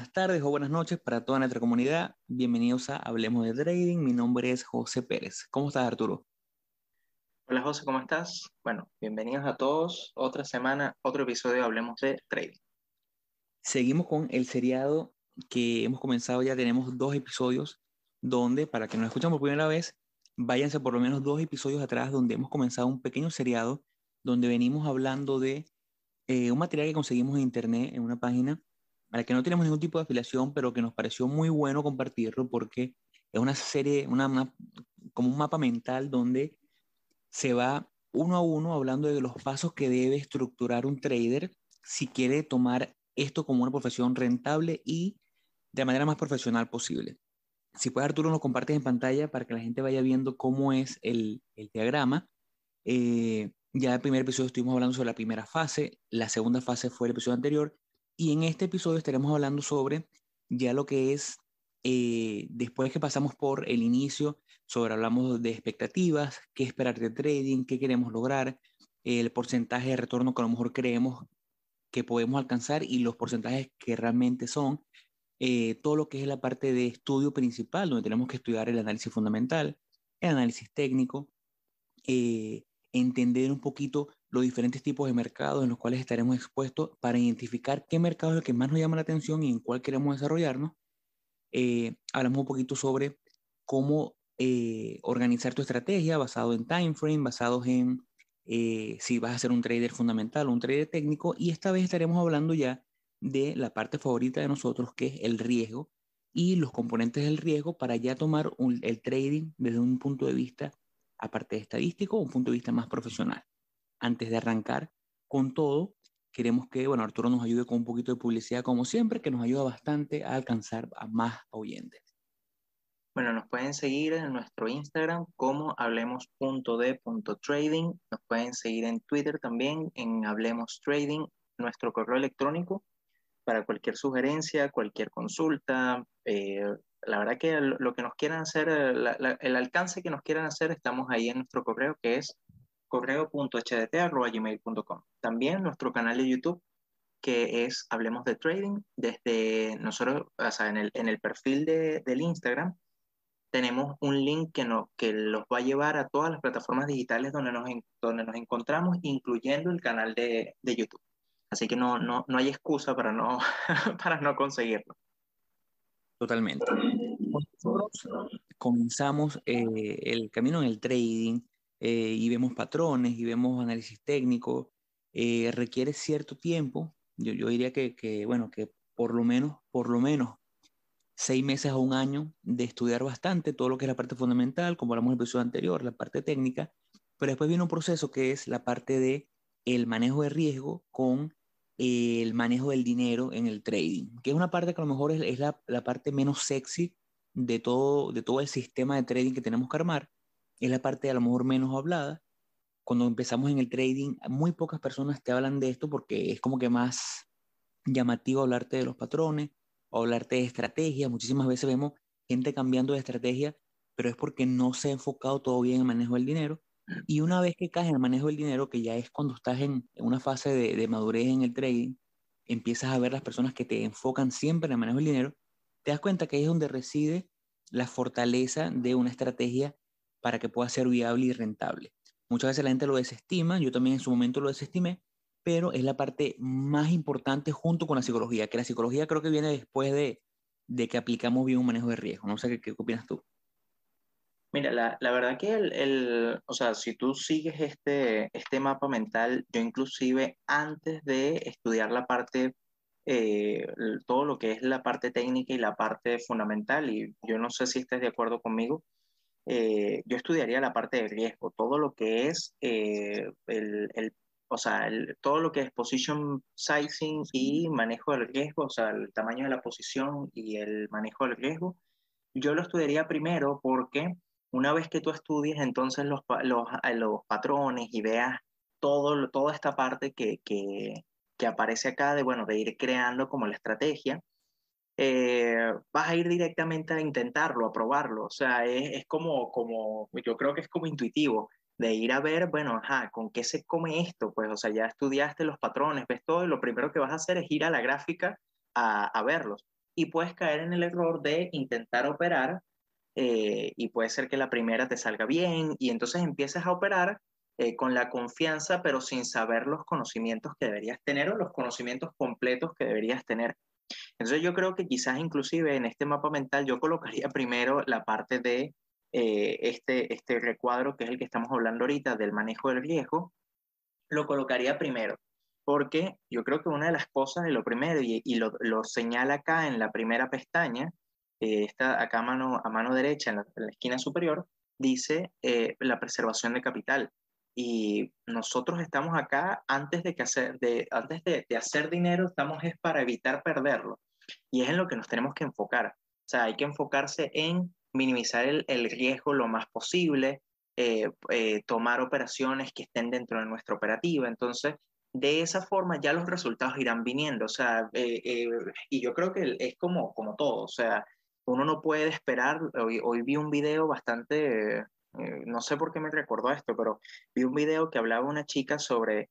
buenas tardes o buenas noches para toda nuestra comunidad. Bienvenidos a Hablemos de Trading. Mi nombre es José Pérez. ¿Cómo estás, Arturo? Hola, José, ¿cómo estás? Bueno, bienvenidos a todos. Otra semana, otro episodio de Hablemos de Trading. Seguimos con el seriado que hemos comenzado ya. Tenemos dos episodios donde, para que nos escuchen por primera vez, váyanse por lo menos dos episodios atrás donde hemos comenzado un pequeño seriado donde venimos hablando de eh, un material que conseguimos en internet, en una página, a la que no tenemos ningún tipo de afiliación, pero que nos pareció muy bueno compartirlo porque es una serie, como un mapa mental donde se va uno a uno hablando de los pasos que debe estructurar un trader si quiere tomar esto como una profesión rentable y de manera más profesional posible. Si puedes, Arturo, nos compartes en pantalla para que la gente vaya viendo cómo es el, el diagrama. Eh, ya en el primer episodio estuvimos hablando sobre la primera fase, la segunda fase fue el episodio anterior, y en este episodio estaremos hablando sobre ya lo que es, eh, después que pasamos por el inicio, sobre hablamos de expectativas, qué esperar de trading, qué queremos lograr, el porcentaje de retorno que a lo mejor creemos que podemos alcanzar y los porcentajes que realmente son, eh, todo lo que es la parte de estudio principal, donde tenemos que estudiar el análisis fundamental, el análisis técnico, eh, entender un poquito los diferentes tipos de mercados en los cuales estaremos expuestos para identificar qué mercado es el que más nos llama la atención y en cuál queremos desarrollarnos. Eh, hablamos un poquito sobre cómo eh, organizar tu estrategia basado en time frame, basados en eh, si vas a ser un trader fundamental o un trader técnico. Y esta vez estaremos hablando ya de la parte favorita de nosotros, que es el riesgo y los componentes del riesgo para ya tomar el trading desde un punto de vista aparte estadístico, un punto de vista más profesional. Antes de arrancar con todo, queremos que, bueno, Arturo nos ayude con un poquito de publicidad como siempre, que nos ayuda bastante a alcanzar a más oyentes. Bueno, nos pueden seguir en nuestro Instagram como hablemos.de.trading. Nos pueden seguir en Twitter también en Hablemos Trading. Nuestro correo electrónico para cualquier sugerencia, cualquier consulta, eh, la verdad que lo que nos quieran hacer, el alcance que nos quieran hacer, estamos ahí en nuestro correo que es correo.hdt.gmail.com. También nuestro canal de YouTube que es Hablemos de Trading. Desde nosotros, o sea, en el, en el perfil de, del Instagram, tenemos un link que, no, que los va a llevar a todas las plataformas digitales donde nos, donde nos encontramos, incluyendo el canal de, de YouTube. Así que no, no, no hay excusa para no, para no conseguirlo. Totalmente. Nosotros comenzamos eh, el camino en el trading eh, y vemos patrones y vemos análisis técnico. Eh, requiere cierto tiempo. Yo, yo diría que, que, bueno, que por lo menos, por lo menos seis meses a un año de estudiar bastante todo lo que es la parte fundamental, como hablamos en el episodio anterior, la parte técnica, pero después viene un proceso que es la parte de el manejo de riesgo con el manejo del dinero en el trading, que es una parte que a lo mejor es, la, la, parte menos sexy de todo, de todo el sistema de trading que tenemos que armar, es la parte a lo mejor menos hablada. Cuando empezamos en el trading, muy pocas personas te hablan de esto porque es como que más llamativo hablarte de los patrones o hablarte de estrategia. Muchísimas veces vemos gente cambiando de estrategia, pero es porque no se ha enfocado bien en el manejo del dinero y una vez que caes en el manejo del dinero, que ya es cuando estás en, una fase de, madurez en el trading, empiezas a ver las personas que te enfocan siempre en el manejo del dinero, te das cuenta que es donde reside la fortaleza de una estrategia para que pueda ser viable y rentable. Muchas veces la gente lo desestima, yo también en su momento lo desestimé, pero es la parte más importante junto con la psicología, que la psicología creo que viene después de, de que aplicamos bien un manejo de riesgo. No sé qué, qué opinas tú. Mira, la, la, verdad que el, el, o sea, si tú sigues este, este mapa mental, yo inclusive antes de estudiar la parte, eh, todo lo que es la parte técnica y la parte fundamental, y yo no sé si estés de acuerdo conmigo, eh, yo estudiaría la parte de riesgo, todo lo que es eh, el, el, o sea, el, todo lo que es position sizing y manejo del riesgo, o sea, el tamaño de la posición y el manejo del riesgo, yo lo estudiaría primero porque una vez que tú estudies entonces los, los, los patrones y veas todo, toda esta parte que, que, que, aparece acá de, bueno, de ir creando como la estrategia, eh, vas a ir directamente a intentarlo, a probarlo. O sea, es, es, como, como, yo creo que es como intuitivo, de ir a ver, bueno, ajá, ¿con qué se come esto? Pues, o sea, ya estudiaste los patrones, ves todo, y lo primero que vas a hacer es ir a la gráfica a, a verlos. Y puedes caer en el error de intentar operar eh, y puede ser que la primera te salga bien y entonces empiezas a operar eh, con la confianza, pero sin saber los conocimientos que deberías tener o los conocimientos completos que deberías tener. Entonces yo creo que quizás inclusive en este mapa mental yo colocaría primero la parte de eh, este, este recuadro, que es el que estamos hablando ahorita, del manejo del riesgo, lo colocaría primero, porque yo creo que una de las cosas de lo primero, y, y lo, lo, señala acá en la primera pestaña, eh, está acá a mano, a mano derecha, en la, esquina superior, dice eh, la preservación de capital. Y nosotros estamos acá antes de, que hacer, de, antes de, de hacer dinero, estamos es para evitar perderlo. Y es en lo que nos tenemos que enfocar. O sea, hay que enfocarse en minimizar el, el riesgo lo más posible, eh, eh, tomar operaciones que estén dentro de nuestra operativa. Entonces, de esa forma ya los resultados irán viniendo. O sea, eh, y yo creo que es como, como todo. O sea, uno no puede esperar. Hoy, hoy vi un video bastante, eh, no sé por qué me recordó esto, pero vi un video que hablaba una chica sobre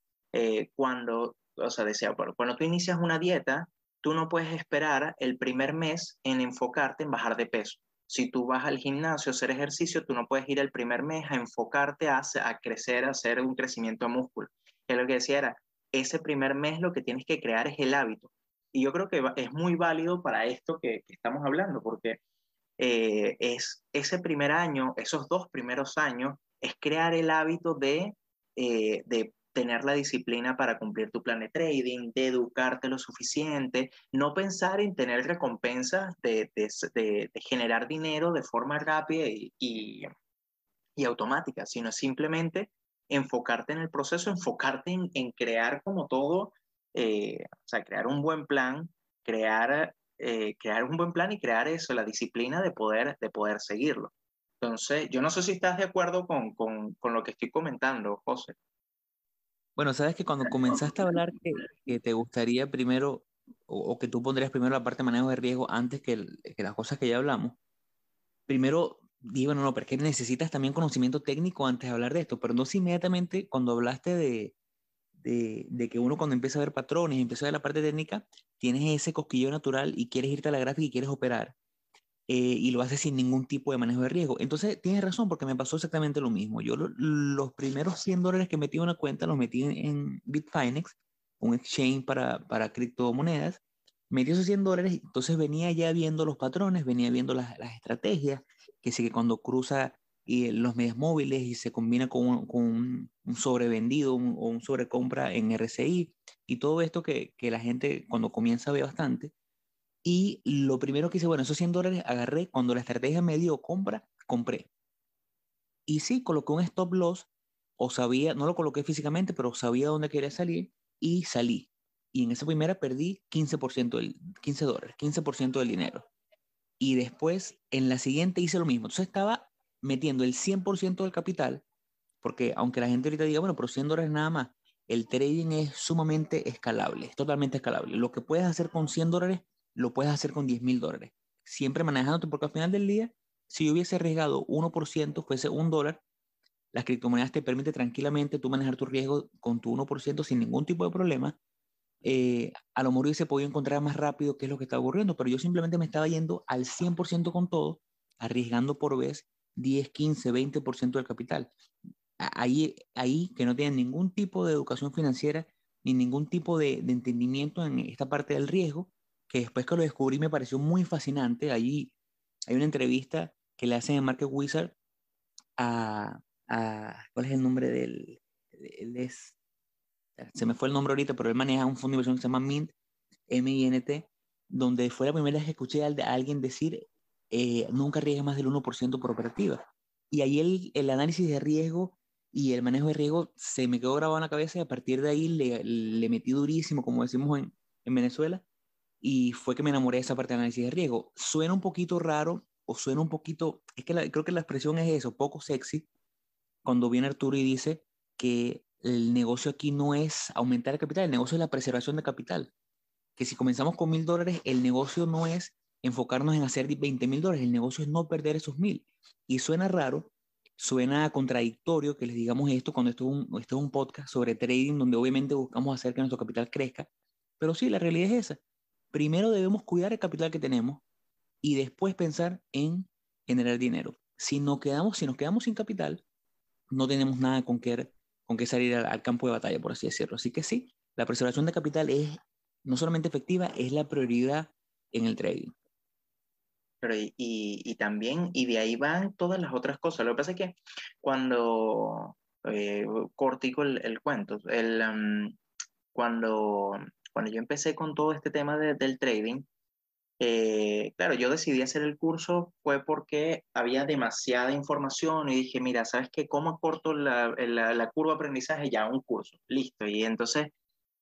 cuando, o sea, decía, bueno, cuando tú inicias una dieta, tú no puedes esperar el primer mes en enfocarte en bajar de peso si tú vas al gimnasio a hacer ejercicio, tú no puedes ir el primer mes a enfocarte a, crecer, a hacer un crecimiento de músculo. Es lo que decía era, ese primer mes lo que tienes que crear es el hábito. Y yo creo que es muy válido para esto que, que estamos hablando, porque eh, es ese primer año, esos dos primeros años, es crear el hábito de, eh, de tener la disciplina para cumplir tu plan de trading, de educarte lo suficiente, no pensar en tener recompensas de, de, generar dinero de forma rápida y, y, y, automática, sino simplemente enfocarte en el proceso, enfocarte en, en crear como todo, eh, o sea, crear un buen plan, crear, eh, crear un buen plan y crear eso, la disciplina de poder, de poder seguirlo. Entonces, yo no sé si estás de acuerdo con, con, con lo que estoy comentando, José. Bueno, sabes que cuando comenzaste a hablar que, te gustaría primero, o, que tú pondrías primero la parte de manejo de riesgo antes que, el, que las cosas que ya hablamos, primero dije, bueno, no, pero es que necesitas también conocimiento técnico antes de hablar de esto, pero no inmediatamente cuando hablaste de, de, de, que uno cuando empieza a ver patrones empieza a ver la parte técnica, tienes ese cosquillo natural y quieres irte a la gráfica y quieres operar eh, y lo hace sin ningún tipo de manejo de riesgo. Entonces, tienes razón, porque me pasó exactamente lo mismo. Yo lo, los primeros 100 dólares que metí en una cuenta los metí en, en Bitfinex, un exchange para, para criptomonedas. Metí esos 100 dólares, entonces venía ya viendo los patrones, venía viendo las, las estrategias, que sí que cuando cruza y los medios móviles y se combina con un, con un sobrevendido un, o un sobrecompra en RCI y todo esto que, que la gente cuando comienza ve bastante, y lo primero que hice, bueno, esos 100 dólares agarré, cuando la estrategia me dio compra, compré. Y sí, coloqué un stop loss, o sabía, no lo coloqué físicamente, pero sabía dónde quería salir y salí. Y en esa primera perdí 15%, del, 15 dólares, 15% del dinero. Y después, en la siguiente hice lo mismo. Entonces estaba metiendo el 100% del capital, porque aunque la gente ahorita diga, bueno, pero 100 dólares nada más, el trading es sumamente escalable, es totalmente escalable. Lo que puedes hacer con 100 dólares lo puedes hacer con 10 mil dólares. Siempre manejándote, porque al final del día, si yo hubiese arriesgado 1%, fuese un dólar, las criptomonedas te permite tranquilamente tú manejar tu riesgo con tu 1% sin ningún tipo de problema. Eh, a lo mejor hubiese podido encontrar más rápido qué es lo que está ocurriendo, pero yo simplemente me estaba yendo al 100% con todo, arriesgando por vez 10, 15, 20% del capital. Ahí, ahí que no tienen ningún tipo de educación financiera ni ningún tipo de, entendimiento en esta parte del riesgo, que después que lo descubrí me pareció muy fascinante. Allí hay una entrevista que le hacen en Market Wizard a, a ¿cuál es el nombre del? Él es, se me fue el nombre ahorita, pero él maneja un fondo de inversión que se llama Mint, M-I-N-T, donde fue la primera vez que escuché a, alguien decir, eh, nunca arriesgue más del 1% por operativa. Y ahí el, el análisis de riesgo y el manejo de riesgo se me quedó grabado en la cabeza y a partir de ahí le, le metí durísimo, como decimos en, en Venezuela, y fue que me enamoré de esa parte de análisis de riesgo. Suena un poquito raro o suena un poquito, es que la, creo que la expresión es eso, poco sexy, cuando viene Arturo y dice que el negocio aquí no es aumentar el capital, el negocio es la preservación de capital. Que si comenzamos con mil dólares, el negocio no es enfocarnos en hacer 20 mil dólares, el negocio es no perder esos mil. Y suena raro, suena contradictorio que les digamos esto cuando esto es, un, esto es un podcast sobre trading donde obviamente buscamos hacer que nuestro capital crezca, pero sí, la realidad es esa primero debemos cuidar el capital que tenemos y después pensar en generar dinero. Si, no quedamos, si nos quedamos sin capital, no tenemos nada con qué, con qué salir al, campo de batalla, por así decirlo. Así que sí, la preservación de capital es no solamente efectiva, es la prioridad en el trading. Pero y, y, también, y de ahí van todas las otras cosas. Lo que pasa es que cuando, eh, cortico el, el cuento, el, um, cuando, cuando yo empecé con todo este tema de, del trading, eh, claro, yo decidí hacer el curso fue porque había demasiada información y dije, mira, ¿sabes qué? ¿Cómo corto la, la, la curva de aprendizaje? Ya, un curso, listo. Y entonces,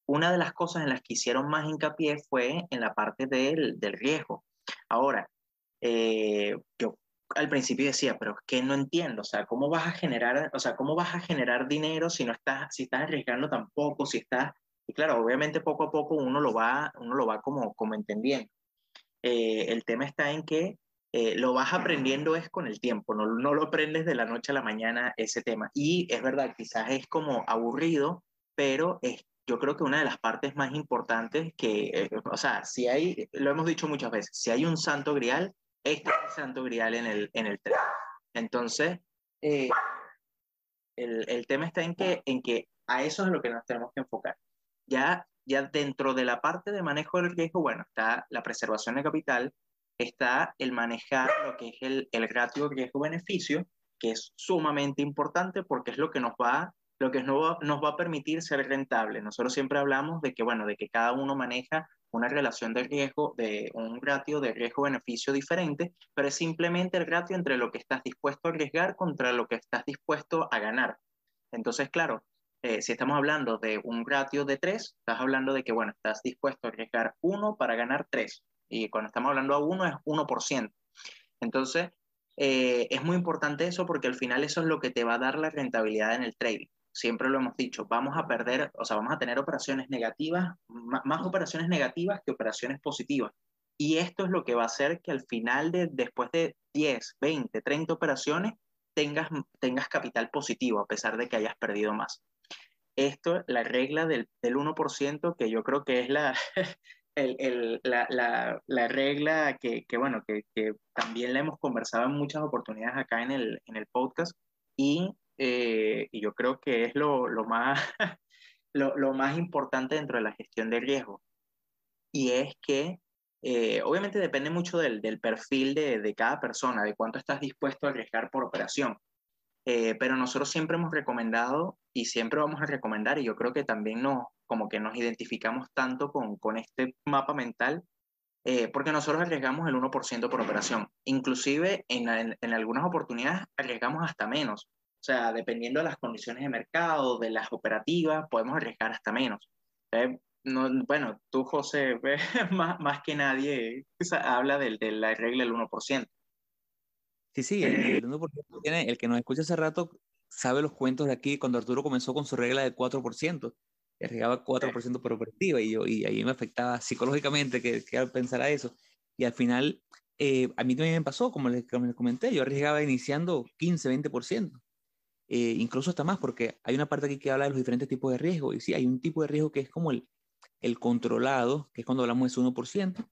una de las cosas en las que hicieron más hincapié fue en la parte del, del riesgo. Ahora, eh, yo al principio decía, pero es que no entiendo, o sea, ¿cómo vas a generar, o sea, cómo vas a generar dinero si no estás, si estás arriesgando tampoco, si estás, y claro, obviamente poco a poco uno lo va, uno lo va como, como entendiendo. Eh, el tema está en que eh, lo vas aprendiendo es con el tiempo, no, no lo aprendes de la noche a la mañana ese tema. Y es verdad, quizás es como aburrido, pero es, yo creo que una de las partes más importantes que, o sea, si hay, lo hemos dicho muchas veces, si hay un santo grial, este es el santo grial en el, en el tren. Entonces, eh, el, el, tema está en que, en que a eso es lo que nos tenemos que enfocar. Ya, ya dentro de la parte de manejo del riesgo, bueno, está la preservación de capital, está el manejar lo que es el, el ratio riesgo-beneficio, que es sumamente importante porque es lo que nos va lo que nos va, nos va a permitir ser rentable. Nosotros siempre hablamos de que, bueno, de que cada uno maneja una relación de riesgo, de un ratio de riesgo-beneficio diferente, pero es simplemente el ratio entre lo que estás dispuesto a arriesgar contra lo que estás dispuesto a ganar. Entonces, claro, eh, si estamos hablando de un ratio de 3, estás hablando de que, bueno, estás dispuesto a arriesgar 1 para ganar 3. Y cuando estamos hablando a 1 es 1%. Entonces, eh, es muy importante eso porque al final eso es lo que te va a dar la rentabilidad en el trading siempre lo hemos dicho, vamos a perder, o sea, vamos a tener operaciones negativas, más operaciones negativas que operaciones positivas. Y esto es lo que va a hacer que al final, de, después de 10, 20, 30 operaciones, tengas, tengas capital positivo, a pesar de que hayas perdido más. Esto, la regla del, del 1%, que yo creo que es la, el, el, la, la, la, regla que, que bueno, que, que, también la hemos conversado en muchas oportunidades acá en el, en el podcast y eh, y yo creo que es lo, lo más, lo, lo, más importante dentro de la gestión de riesgo. Y es que eh, obviamente depende mucho del, del perfil de, de, cada persona, de cuánto estás dispuesto a arriesgar por operación. Eh, pero nosotros siempre hemos recomendado y siempre vamos a recomendar, y yo creo que también nos, como que nos identificamos tanto con, con este mapa mental, porque nosotros arriesgamos el 1% por operación. Inclusive en, en, en, algunas oportunidades arriesgamos hasta menos. O sea, dependiendo de las condiciones de mercado, de las operativas, podemos arriesgar hasta menos. Eh, no, bueno, tú, José, más, más que nadie habla de, de la regla del 1%. Sí, sí, el, 1% tiene, el que nos escucha hace rato sabe los cuentos de aquí cuando Arturo comenzó con su regla de 4%, arriesgaba 4% por operativa y, yo, y ahí me afectaba psicológicamente que, que pensara eso. Y al final, eh, a mí también me pasó, como les, como les comenté, yo arriesgaba iniciando 15, 20%. Eh, incluso hasta más, porque hay una parte aquí que habla de los diferentes tipos de riesgo, y sí, hay un tipo de riesgo que es como el, el controlado, que es cuando hablamos de ese 1%,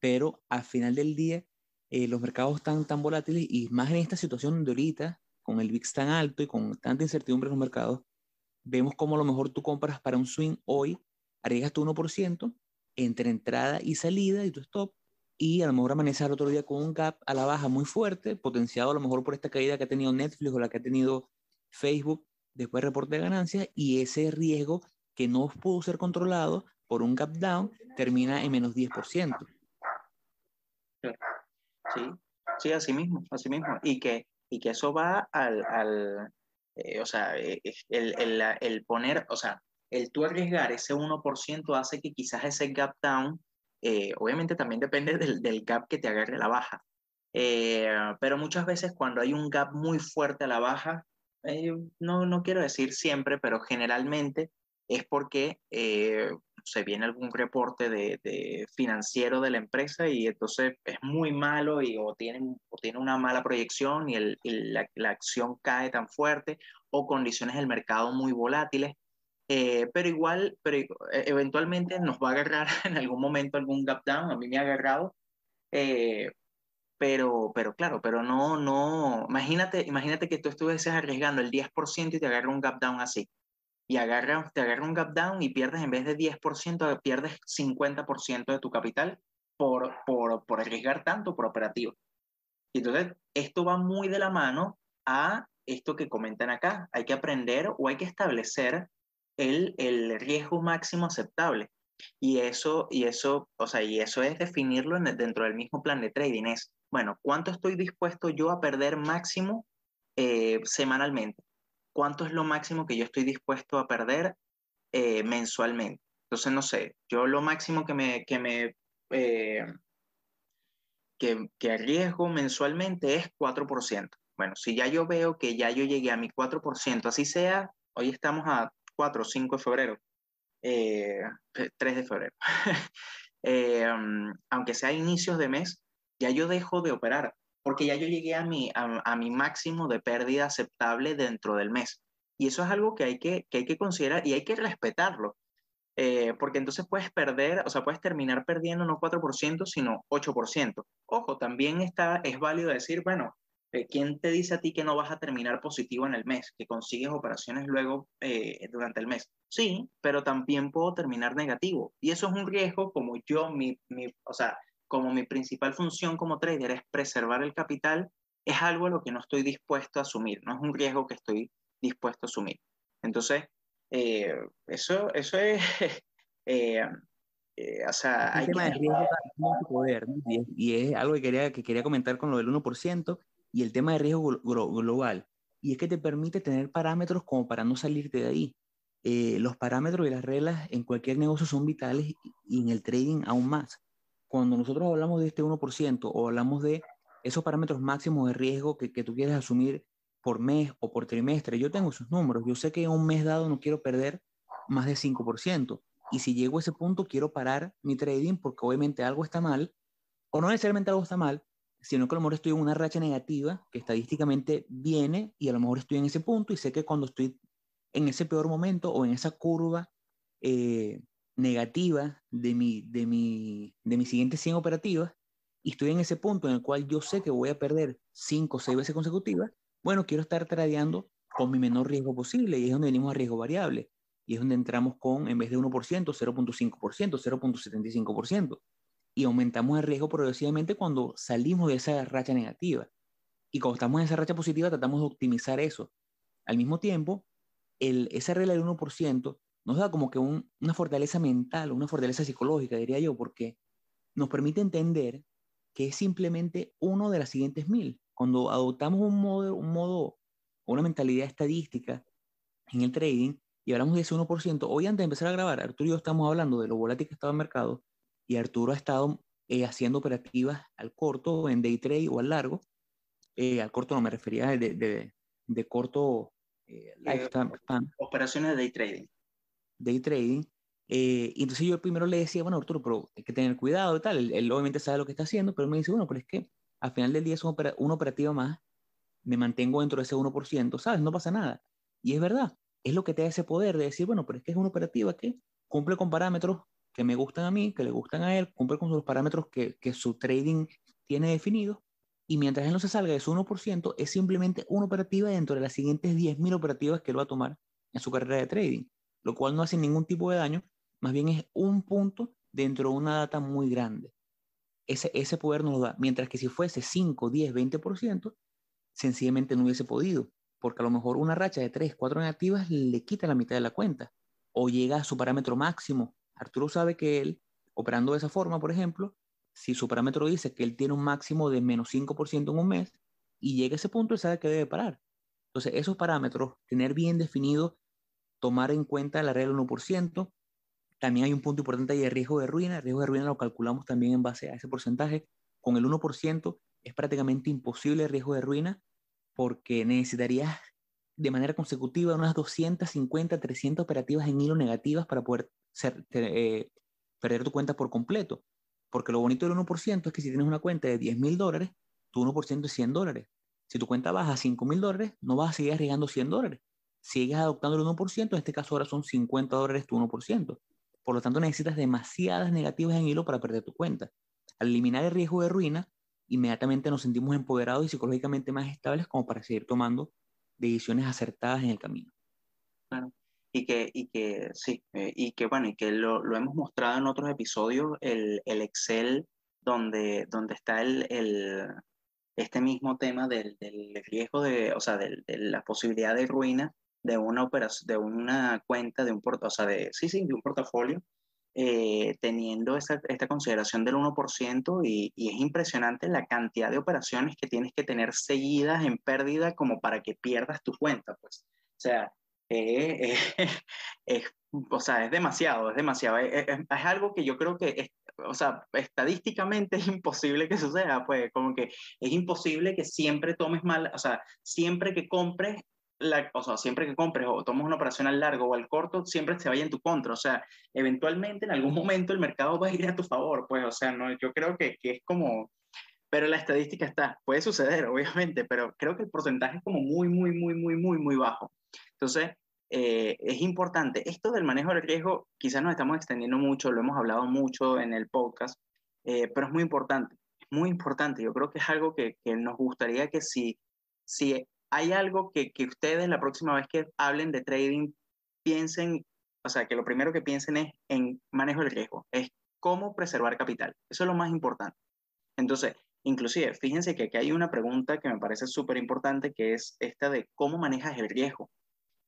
pero al final del día eh, los mercados están tan volátiles y más en esta situación de ahorita, con el VIX tan alto y con tanta incertidumbre en los mercados, vemos como a lo mejor tú compras para un swing hoy, arriesgas tu 1% entre entrada y salida y tu stop, y a lo mejor amanecer otro día con un gap a la baja muy fuerte, potenciado a lo mejor por esta caída que ha tenido Netflix o la que ha tenido Facebook después reporte ganancias y ese riesgo que no pudo ser controlado por un gap down termina en menos 10%. Sí, sí, así mismo, así mismo. Y que, y que eso va al, al eh, o sea, eh, el, el, el, poner, o sea, el tú arriesgar ese 1% hace que quizás ese gap down, eh, obviamente también depende del, del, gap que te agarre la baja. pero muchas veces cuando hay un gap muy fuerte a la baja, eh, no, no quiero decir siempre, pero generalmente es porque eh, se viene algún reporte de, financiero de la empresa y entonces es muy malo y o tiene, o tiene una mala proyección y, el, la, acción cae tan fuerte o condiciones del mercado muy volátiles. Eh, pero igual, pero e, eventualmente nos va a agarrar en algún momento algún gap down, a mí me ha agarrado, pero, pero claro, pero no, no, imagínate, imagínate que tú estuvieses arriesgando el 10% y te agarra un gap down así, y agarra, te agarra un gap down y pierdes en vez de 10%, pierdes 50% de tu capital por, por, por arriesgar tanto por operativo. Y entonces, esto va muy de la mano a esto que comentan acá. Hay que aprender o hay que establecer el, el riesgo máximo aceptable. Y eso, y eso, o sea, y eso es definirlo dentro del mismo plan de trading. Es, bueno, ¿cuánto estoy dispuesto yo a perder máximo eh, semanalmente? ¿Cuánto es lo máximo que yo estoy dispuesto a perder eh, mensualmente? Entonces, no sé, yo lo máximo que me, que me eh, que, que arriesgo mensualmente es 4%. Bueno, si ya yo veo que ya yo llegué a mi 4%, así sea, hoy estamos a 4 o 5 de febrero, 3 eh, de febrero, eh, aunque sea inicios de mes, ya yo dejo de operar, porque ya yo llegué a mi, a, mi máximo de pérdida aceptable dentro del mes. Y eso es algo que hay que, que hay que considerar y hay que respetarlo. Eh, porque entonces puedes perder, o sea, puedes terminar perdiendo no 4%, sino 8%. Ojo, también está, es válido decir, bueno, eh, ¿quién te dice a ti que no vas a terminar positivo en el mes, que consigues operaciones luego eh, durante el mes? Sí, pero también puedo terminar negativo. Y eso es un riesgo como yo, mi, mi, o sea, como mi principal función como trader es preservar el capital, es algo a lo que no estoy dispuesto a asumir, no es un riesgo que estoy dispuesto a asumir. Entonces, eh, eso, eso es, eh, eh, o sea, hay tema de riesgo poder, y, es, algo que quería, que quería comentar con lo del 1% y el tema de riesgo global. Y es que te permite tener parámetros como para no salirte de ahí. los parámetros y las reglas en cualquier negocio son vitales y en el trading aún más. Cuando nosotros hablamos de este 1% o hablamos de esos parámetros máximos de riesgo que, que tú quieres asumir por mes o por trimestre. Yo tengo esos números. Yo sé que en un mes dado no quiero perder más de 5%. Y si llego a ese punto, quiero parar mi trading porque obviamente algo está mal, o no necesariamente algo está mal, sino que a lo mejor estoy en una racha negativa que estadísticamente viene y a lo mejor estoy en ese punto y sé que cuando estoy en ese peor momento o en esa curva eh, negativa de mi, de, mi, de mis siguientes 100 operativas y estoy en ese punto en el cual yo sé que voy a perder 5 o 6 veces consecutivas, bueno, quiero estar tradeando con mi menor riesgo posible y es donde venimos a riesgo variable. Y es donde entramos con, en vez de 1%, 0.5%, 0.75%. Y aumentamos el riesgo progresivamente cuando salimos de esa racha negativa. Y cuando estamos en esa racha positiva, tratamos de optimizar eso. Al mismo tiempo, el, esa regla del 1% nos da como que una fortaleza mental, una fortaleza psicológica, diría yo, porque nos permite entender que es simplemente uno de las siguientes mil. Cuando adoptamos un modo, un modo una mentalidad estadística en el trading y hablamos de ese 1%, hoy antes de empezar a grabar, Arturo y yo estamos hablando de lo volátil que estaba el mercado y Arturo ha estado eh, haciendo operativas al corto, en day trade o al largo. Eh, al corto no me refería de, de, de corto eh, lifetime. Operaciones de day trading. Day trading. y entonces yo primero le decía, bueno, Arturo, pero hay que tener cuidado y tal. Él, él, obviamente sabe lo que está haciendo, pero él me dice, bueno, pero es que al final del día es una operativa más, me mantengo dentro de ese 1%, ¿sabes? No pasa nada. Y es verdad, es lo que te da ese poder de decir, bueno, pero es que es una operativa que cumple con parámetros que me gustan a mí, que le gustan a él, cumple con los parámetros que, que su trading tiene definidos, y mientras él no se salga de su 1%, es simplemente una operativa dentro de las siguientes 10.000 operativas que él va a tomar en su carrera de trading, lo cual no hace ningún tipo de daño, más bien es un punto dentro de una data muy grande ese, ese poder nos lo da. Mientras que si fuese 5, 10, 20%, sencillamente no hubiese podido, porque a lo mejor una racha de 3, 4 negativas le quita la mitad de la cuenta o llega a su parámetro máximo. Arturo sabe que él, operando de esa forma, por ejemplo, si su parámetro dice que él tiene un máximo de menos 5% en un mes y llega a ese punto, él sabe que debe parar. Entonces, esos parámetros, tener bien definido, tomar en cuenta la regla 1%, también hay un punto importante ahí de riesgo de ruina. El riesgo de ruina lo calculamos también en base a ese porcentaje. Con el 1% es prácticamente imposible el riesgo de ruina porque necesitarías de manera consecutiva unas 250, 300 operativas en hilo negativas para poder eh, perder tu cuenta por completo. Porque lo bonito del 1% es que si tienes una cuenta de 10 mil dólares, tu 1% es 100 dólares. Si tu cuenta baja a 5 mil dólares, no vas a seguir arriesgando 100 dólares. Sigues adoptando el 1%, en este caso ahora son 50 dólares tu 1%. Por lo tanto, necesitas demasiadas negativas en hilo para perder tu cuenta. Al eliminar el riesgo de ruina, inmediatamente nos sentimos empoderados y psicológicamente más estables como para seguir tomando decisiones acertadas en el camino. Claro. Y que, y que sí, eh, y que bueno, y que lo, lo, hemos mostrado en otros episodios, el, el Excel donde, donde está el, el, este mismo tema del, del riesgo de, o sea, de, de la posibilidad de ruina de una operación, de una cuenta, de un o sea, de, sí, sí, de un portafolio, eh, teniendo esta, esta, consideración del 1% y, y, es impresionante la cantidad de operaciones que tienes que tener seguidas en pérdida como para que pierdas tu cuenta, pues. O sea, eh, eh, es, o sea, es demasiado, es demasiado. Es, es, algo que yo creo que, es, o sea, estadísticamente es imposible que suceda, pues como que es imposible que siempre tomes mal, o sea, siempre que compres la, o sea, siempre que compres o tomes una operación al largo o al corto, siempre se vaya en tu contra. O sea, eventualmente en algún momento el mercado va a ir a tu favor, pues, o sea, no, yo creo que, que es como, pero la estadística está, puede suceder, obviamente, pero creo que el porcentaje es como muy, muy, muy, muy, muy, muy bajo. Entonces, eh, es importante. Esto del manejo del riesgo, quizás nos estamos extendiendo mucho, lo hemos hablado mucho en el podcast, eh, pero es muy importante, es muy importante. Yo creo que es algo que, que nos gustaría que si, si hay algo que, que ustedes la próxima vez que hablen de trading piensen, o sea, que lo primero que piensen es en manejo del riesgo, es cómo preservar capital. Eso es lo más importante. Entonces, inclusive, fíjense que aquí hay una pregunta que me parece súper importante, que es esta de cómo manejas el riesgo.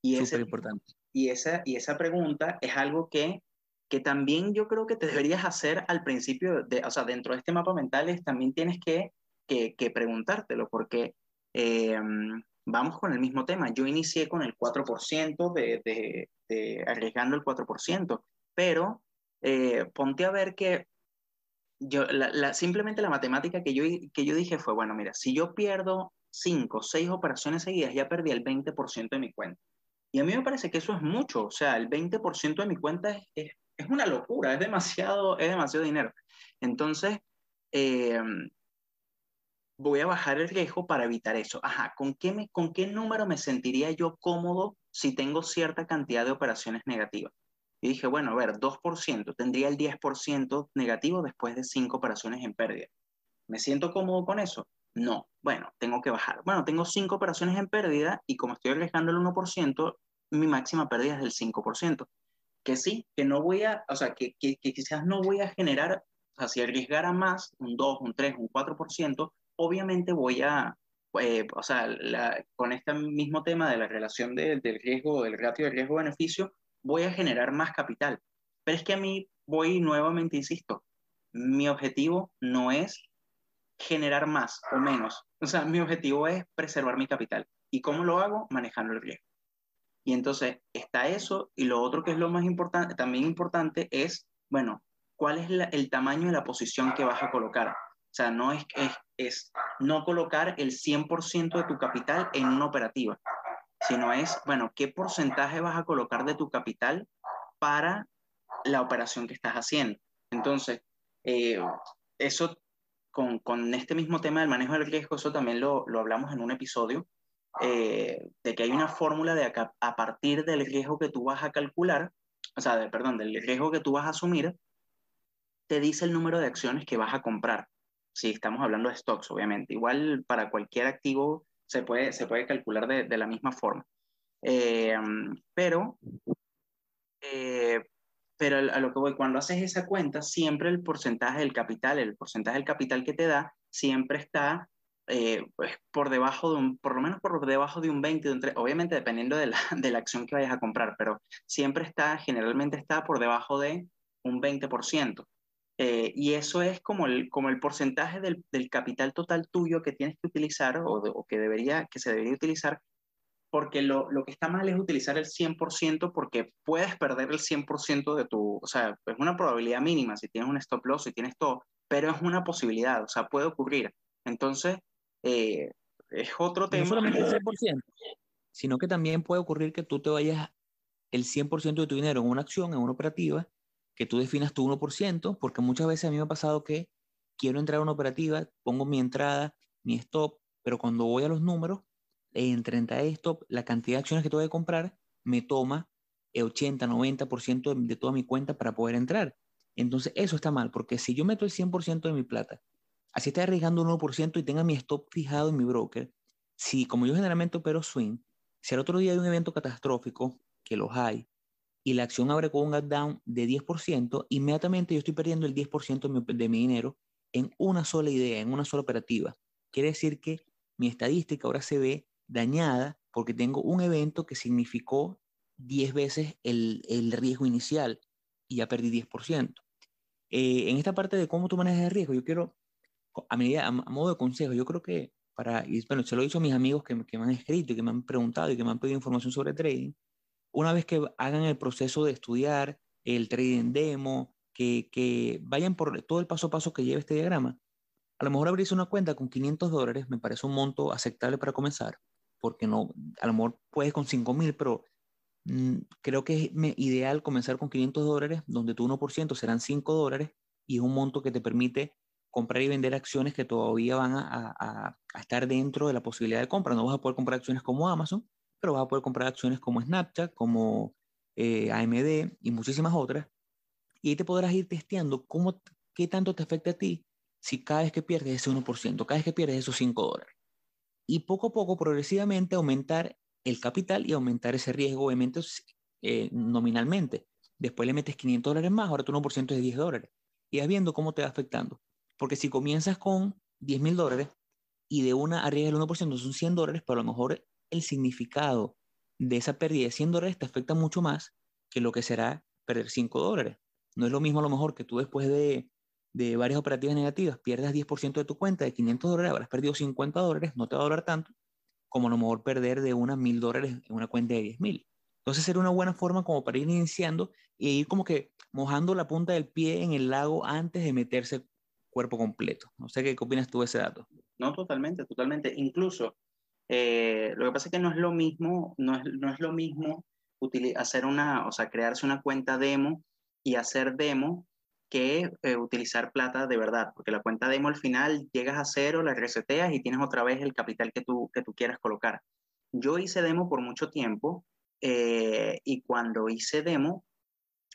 Y súper importante. Y esa, y esa pregunta es algo que, que también yo creo que te deberías hacer al principio, de, o sea, dentro de este mapa mental, también tienes que, que, que preguntártelo, porque eh, vamos con el mismo tema. Yo inicié con el 4% de, de, de, arriesgando el 4%, pero eh, ponte a ver que yo, la, la, simplemente la matemática que yo, que yo dije fue, bueno, mira, si yo pierdo 5, 6 operaciones seguidas, ya perdí el 20% de mi cuenta. Y a mí me parece que eso es mucho, o sea, el 20% de mi cuenta es, es, es, una locura, es demasiado, es demasiado dinero. Entonces, eh, voy a bajar el riesgo para evitar eso. Ajá, ¿con qué, me, ¿con qué número me sentiría yo cómodo si tengo cierta cantidad de operaciones negativas? Y dije, bueno, a ver, 2%, tendría el 10% negativo después de 5 operaciones en pérdida. ¿Me siento cómodo con eso? No. Bueno, tengo que bajar. Bueno, tengo 5 operaciones en pérdida y como estoy arriesgando el 1%, mi máxima pérdida es del 5%. Que sí, que no voy a, o sea, que, que, que quizás no voy a generar, o sea, si arriesgara más, un 2, un 3, un 4%, obviamente voy a, eh, o sea, con este mismo tema de la relación de, del riesgo, del ratio de riesgo-beneficio, voy a generar más capital. Pero es que a mí voy nuevamente, insisto, mi objetivo no es generar más o menos. O sea, mi objetivo es preservar mi capital. ¿Y cómo lo hago? Manejando el riesgo. Y entonces está eso, y lo otro que es lo más importante, también importante es, bueno, ¿cuál es el tamaño de la posición que vas a colocar? O sea, no es, es, es no colocar el 100% de tu capital en una operativa, sino es, bueno, ¿qué porcentaje vas a colocar de tu capital para la operación que estás haciendo? Entonces, eh, eso con, con, este mismo tema del manejo del riesgo, eso también lo, lo hablamos en un episodio, eh, de que hay una fórmula de a, partir del riesgo que tú vas a calcular, o sea, perdón, del riesgo que tú vas a asumir, te dice el número de acciones que vas a comprar si estamos hablando de stocks, obviamente. Igual para cualquier activo se puede, se puede calcular de, de la misma forma. Eh, pero, eh, pero a lo que voy, cuando haces esa cuenta, siempre el porcentaje del capital, el porcentaje del capital que te da, siempre está eh, pues por debajo de un, por lo menos por debajo de un 20, de un 3, obviamente dependiendo de la, de la acción que vayas a comprar, pero siempre está, generalmente está por debajo de un 20%. Eh, y eso es como el, como el porcentaje del, del, capital total tuyo que tienes que utilizar o, de, o, que, debería, que se debería utilizar, porque lo, lo que está mal es utilizar el 100% porque puedes perder el 100% de tu, o sea, es una probabilidad mínima si tienes un stop loss, si tienes todo, pero es una posibilidad, o sea, puede ocurrir. Entonces, eh, es otro tema. No solamente el 100%, sino que también puede ocurrir que tú te vayas el 100% de tu dinero en una acción, en una operativa, que tú definas tu 1%, porque muchas veces a mí me ha pasado que quiero entrar a una operativa, pongo mi entrada, mi stop, pero cuando voy a los números, en 30 de stop, la cantidad de acciones que tengo que comprar me toma 80, 90% de, de toda mi cuenta para poder entrar. Entonces, eso está mal, porque si yo meto el 100% de mi plata, así está arriesgando un 1% y tenga mi stop fijado en mi broker, si como yo generalmente opero swing, si al otro día hay un evento catastrófico, que los hay, y la acción abre con un gap down de 10%, inmediatamente yo estoy perdiendo el 10% de mi, de mi dinero en una sola idea, en una sola operativa. Quiere decir que mi estadística ahora se ve dañada porque tengo un evento que significó 10 veces el, el riesgo inicial y ya perdí 10%. Eh, en esta parte de cómo tú manejas el riesgo, yo quiero, a, medida, a, modo de consejo, yo creo que para, y bueno, se lo he dicho a mis amigos que, que me han escrito y que me han preguntado y que me han pedido información sobre trading, una vez que hagan el proceso de estudiar el trading demo, que, vayan por todo el paso a paso que lleva este diagrama, a lo mejor abrirse una cuenta con 500 dólares me parece un monto aceptable para comenzar, porque no, a lo mejor puedes con 5 mil, pero mmm, creo que es ideal comenzar con 500 dólares, donde tu 1% serán 5 dólares y es un monto que te permite comprar y vender acciones que todavía van a, a, a, estar dentro de la posibilidad de compra. No vas a poder comprar acciones como Amazon, pero vas a poder comprar acciones como Snapchat, como eh, AMD y muchísimas otras. Y ahí te podrás ir testeando cómo, qué tanto te afecta a ti si cada vez que pierdes ese 1%, cada vez que pierdes esos 5 dólares. Y poco a poco, progresivamente, aumentar el capital y aumentar ese riesgo, obviamente, eh, nominalmente. Después le metes 500 dólares más, ahora tu 1% es 10 dólares. Y vas viendo cómo te va afectando. Porque si comienzas con 10 mil dólares y de una arriesgas el 1%, son 100 dólares, pero a lo mejor el significado de esa pérdida de 100 dólares te afecta mucho más que lo que será perder 5 dólares. No es lo mismo a lo mejor que tú después de, de varias operativas negativas pierdas 10% de tu cuenta de 500 dólares, habrás perdido 50 dólares, no te va a doler tanto como a lo mejor perder de unas mil dólares en una cuenta de 10 mil. Entonces sería una buena forma como para ir iniciando e ir como que mojando la punta del pie en el lago antes de meterse cuerpo completo. No sé qué opinas tú de ese dato. No, totalmente, totalmente. Incluso eh, lo que pasa es que no es lo mismo, no es, no es lo mismo hacer una, o sea, crearse una cuenta demo y hacer demo que eh, utilizar plata de verdad, porque la cuenta demo al final llegas a cero, la reseteas y tienes otra vez el capital que tú, que tú quieras colocar. Yo hice demo por mucho tiempo eh, y cuando hice demo,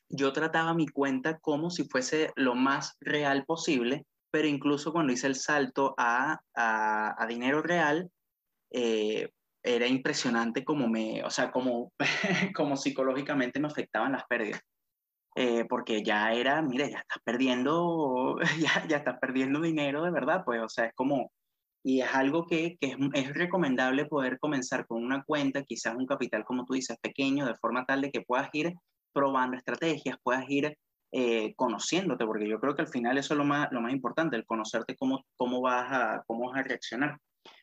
yo trataba mi cuenta como si fuese lo más real posible, pero incluso cuando hice el salto a, a, a dinero real, eh, era impresionante como me, o sea, como, como psicológicamente me afectaban las pérdidas. Eh, porque ya era, mire, ya estás perdiendo, ya, ya estás perdiendo dinero de verdad, pues, o sea, es como, y es algo que, que es, es, recomendable poder comenzar con una cuenta, quizás un capital, como tú dices, pequeño, de forma tal de que puedas ir probando estrategias, puedas ir eh, conociéndote, porque yo creo que al final eso es lo más, lo más importante, el conocerte cómo, cómo, vas a, cómo vas a reaccionar.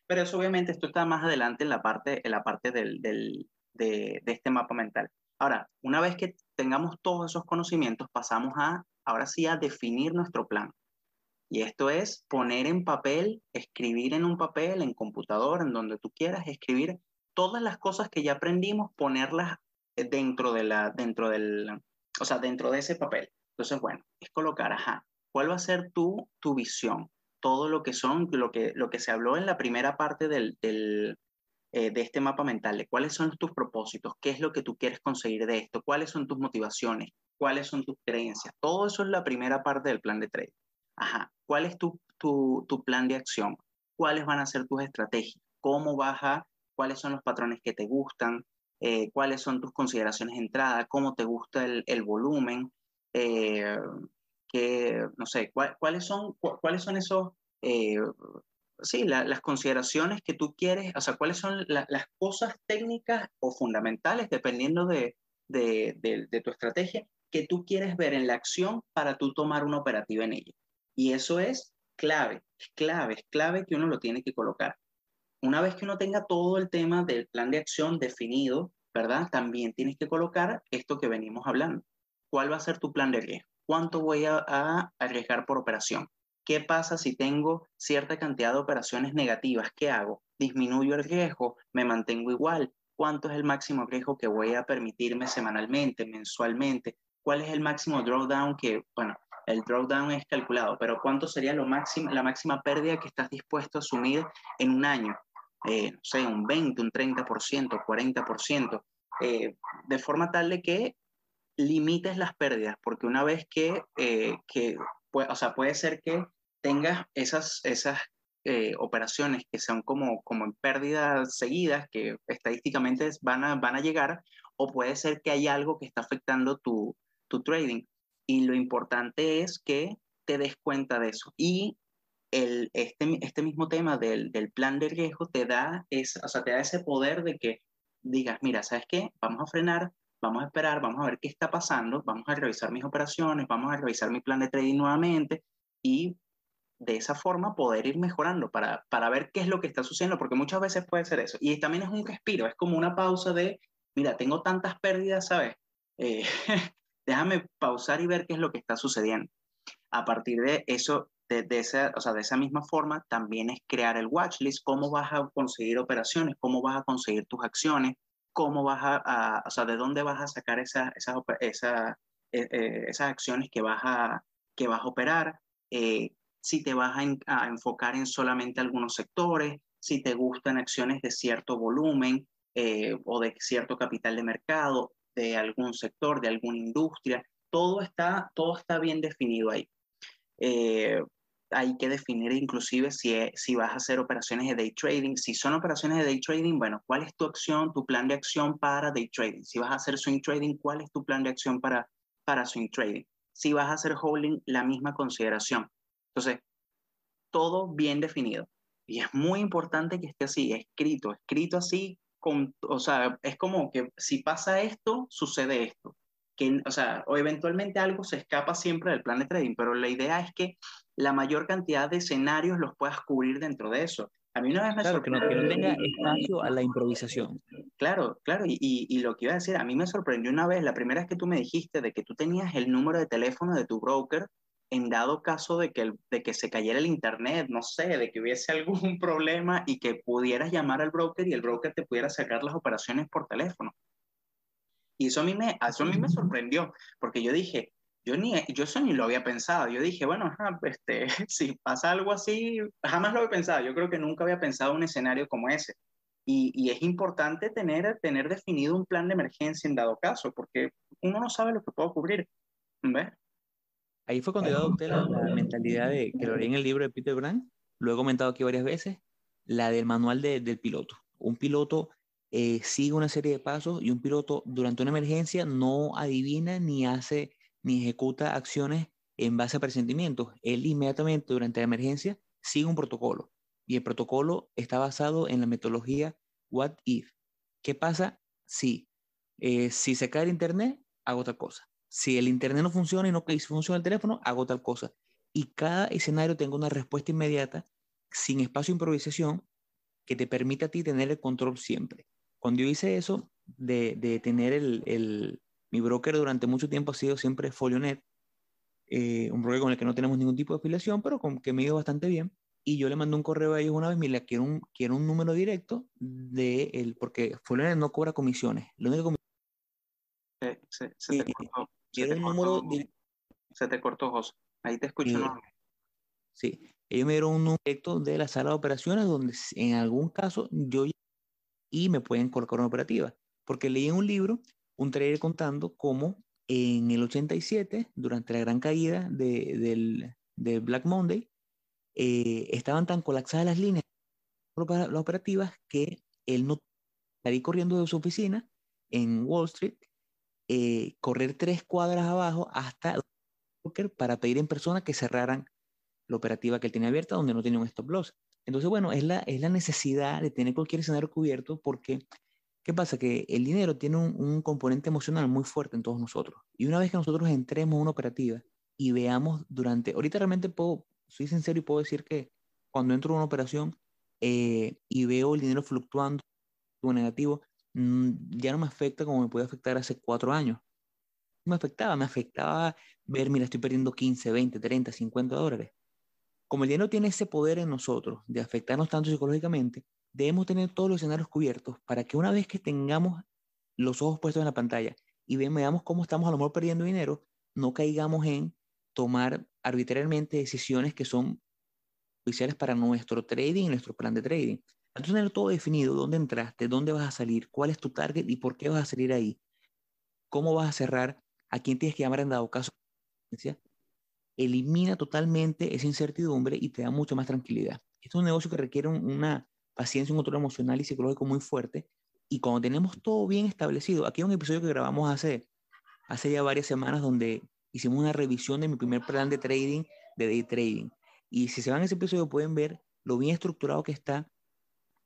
Pero eso obviamente esto está más adelante en la parte, en la parte del, del, de, este mapa mental. Ahora, una vez que tengamos todos esos conocimientos, pasamos a, ahora sí, a definir nuestro plan. Y esto es poner en papel, escribir en un papel, en computador, en donde tú quieras, escribir todas las cosas que ya aprendimos, ponerlas dentro de la, dentro del, o sea, dentro de ese papel. Entonces, bueno, es colocar, ajá, ¿cuál va a ser tu, tu visión? Todo lo que son, lo que, lo que se habló en la primera parte del, del, eh, de este mapa mental, cuáles son tus propósitos, qué es lo que tú quieres conseguir de esto, cuáles son tus motivaciones, cuáles son tus creencias. Todo eso es la primera parte del plan de trade. Ajá, ¿cuál es tu, tu, tu plan de acción? ¿Cuáles van a ser tus estrategias? ¿Cómo vas a, cuáles son los patrones que te gustan? Eh, ¿Cuáles son tus consideraciones de entrada? ¿Cómo te gusta el, el volumen? Eh, que, no sé, ¿cuáles, son, ¿cuáles son esos eh, sí, la, las consideraciones que tú quieres, o sea, cuáles son la, las cosas técnicas o fundamentales, dependiendo de, de, de, de, tu estrategia, que tú quieres ver en la acción para tú tomar una operativa en ella. Y eso es clave, es clave, es clave que uno lo tiene que colocar. Una vez que uno tenga todo el tema del plan de acción definido, ¿verdad? También tienes que colocar esto que venimos hablando. ¿Cuál va a ser tu plan de riesgo? ¿Cuánto voy a, a arriesgar por operación? ¿Qué pasa si tengo cierta cantidad de operaciones negativas? ¿Qué hago? ¿Disminuyo el riesgo? ¿Me mantengo igual? ¿Cuánto es el máximo riesgo que voy a permitirme semanalmente, mensualmente? ¿Cuál es el máximo drawdown que, bueno, el drawdown es calculado, pero cuánto sería lo máximo, la máxima pérdida que estás dispuesto a asumir en un año? eh, no sé, un 20, un 30%, 40%, eh, de forma tal de que limites las pérdidas, porque una vez que, eh, que o sea, puede ser que tengas esas, esas eh, operaciones que sean como, como en pérdidas seguidas, que estadísticamente van a, van a llegar, o puede ser que hay algo que está afectando tu, tu trading. Y lo importante es que te des cuenta de eso. Y el, este, este mismo tema del, del plan de riesgo te da, es, o sea, te da ese poder de que digas, mira, ¿sabes qué? Vamos a frenar, vamos a esperar, vamos a ver qué está pasando, vamos a revisar mis operaciones, vamos a revisar mi plan de trading nuevamente y de esa forma poder ir mejorando para, para ver qué es lo que está sucediendo, porque muchas veces puede ser eso. Y también es un respiro, es como una pausa de, mira, tengo tantas pérdidas, ¿sabes? Eh, déjame pausar y ver qué es lo que está sucediendo. A partir de eso, de, esa, o sea, de esa misma forma, también es crear el watchlist, cómo vas a conseguir operaciones, cómo vas a conseguir tus acciones, cómo vas a, o sea, de dónde vas a sacar esas, esas, esas, eh, eh, esas acciones que vas a, que vas a operar, eh, si te vas a, enfocar en solamente algunos sectores, si te gustan acciones de cierto volumen o de cierto capital de mercado, de algún sector, de alguna industria, todo está, todo está bien definido ahí hay que definir inclusive si, si vas a hacer operaciones de day trading. Si son operaciones de day trading, bueno, ¿cuál es tu acción, tu plan de acción para day trading? Si vas a hacer swing trading, ¿cuál es tu plan de acción para, para swing trading? Si vas a hacer holding, la misma consideración. Entonces, todo bien definido. Y es muy importante que esté así, escrito, escrito así, con, o sea, es como que si pasa esto, sucede esto. Que, o sea, o eventualmente algo se escapa siempre del plan de trading, pero la idea es que la mayor cantidad de escenarios los puedas cubrir dentro de eso. A mí una vez me claro, que no, tenga espacio a la improvisación. Claro, claro, y, y, lo que iba a decir, a mí me sorprendió una vez, la primera vez que tú me dijiste de que tú tenías el número de teléfono de tu broker en dado caso de que, de que se cayera el internet, no sé, de que hubiese algún problema y que pudieras llamar al broker y el broker te pudiera sacar las operaciones por teléfono. Y eso a mí me, eso a mí me sorprendió, porque yo dije, yo, ni, yo eso ni lo había pensado. Yo dije, bueno, este, si pasa algo así, jamás lo había pensado. Yo creo que nunca había pensado un escenario como ese. Y, y, es importante tener, tener definido un plan de emergencia en dado caso, porque uno no sabe lo que puede ocurrir. ¿Ves? Ahí fue cuando yo adopté la, mentalidad de, que lo leí en el libro de Peter Brand, lo he comentado aquí varias veces, la del manual de, del piloto. Un piloto eh, sigue una serie de pasos y un piloto durante una emergencia no adivina ni hace ni ejecuta acciones en base a presentimientos. Él inmediatamente durante la emergencia sigue un protocolo y el protocolo está basado en la metodología What If. ¿Qué pasa si, eh, si se cae el internet? Hago tal cosa. Si el internet no funciona y no funciona el teléfono, hago tal cosa. Y cada escenario tenga una respuesta inmediata, sin espacio de improvisación, que te permita a ti tener el control siempre. Cuando yo hice eso, de, de tener el, el, mi broker durante mucho tiempo ha sido siempre Folionet, eh, un broker con el que no tenemos ningún tipo de afiliación, pero con que me ha ido bastante bien. Y yo le mandé un correo a ellos una vez, mira, quiero un, quiero un número directo de él, porque Folionet no cobra comisiones. Lo único que se, se, te cortó, quiero un número Se te cortó, José. Ahí te escucho. ¿no? Sí, ellos me dieron un número directo de la sala de operaciones donde en algún caso yo y me pueden colocar una operativa. Porque leí en un libro un trader contando cómo en el 87, durante la gran caída de, del, de Black Monday, eh, estaban tan colapsadas las líneas las operativas que él no salí corriendo de su oficina en Wall Street, eh, correr tres cuadras abajo hasta para pedir en persona que cerraran la operativa que él tenía abierta donde no tenía un stop loss. Entonces, bueno, es la, es la necesidad de tener cualquier escenario cubierto porque ¿Qué pasa? Que el dinero tiene un, componente emocional muy fuerte en todos nosotros. Y una vez que nosotros entremos en una operativa y veamos durante, ahorita realmente puedo, soy sincero y puedo decir que cuando entro en una operación eh, y veo el dinero fluctuando o negativo, mm, ya no me afecta como me puede afectar hace cuatro años. Me afectaba, me afectaba ver, mira, estoy perdiendo 15, 20, 30, 50 dólares. Como el dinero tiene ese poder en nosotros de afectarnos tanto psicológicamente, debemos tener todos los escenarios cubiertos para que una vez que tengamos los ojos puestos en la pantalla y veamos cómo estamos a lo mejor perdiendo dinero, no caigamos en tomar arbitrariamente decisiones que son oficiales para nuestro trading nuestro plan de trading. Al tener todo definido, dónde entraste, dónde vas a salir, cuál es tu target y por qué vas a salir ahí, cómo vas a cerrar, a quién tienes que llamar en dado caso, elimina totalmente esa incertidumbre y te da mucho más tranquilidad. Esto es un negocio que requiere una paciencia, un control emocional y psicológico muy fuerte. Y cuando tenemos todo bien establecido, aquí hay un episodio que grabamos hace, hace ya varias semanas donde hicimos una revisión de mi primer plan de trading, de day trading. Y si se van a ese episodio pueden ver lo bien estructurado que está,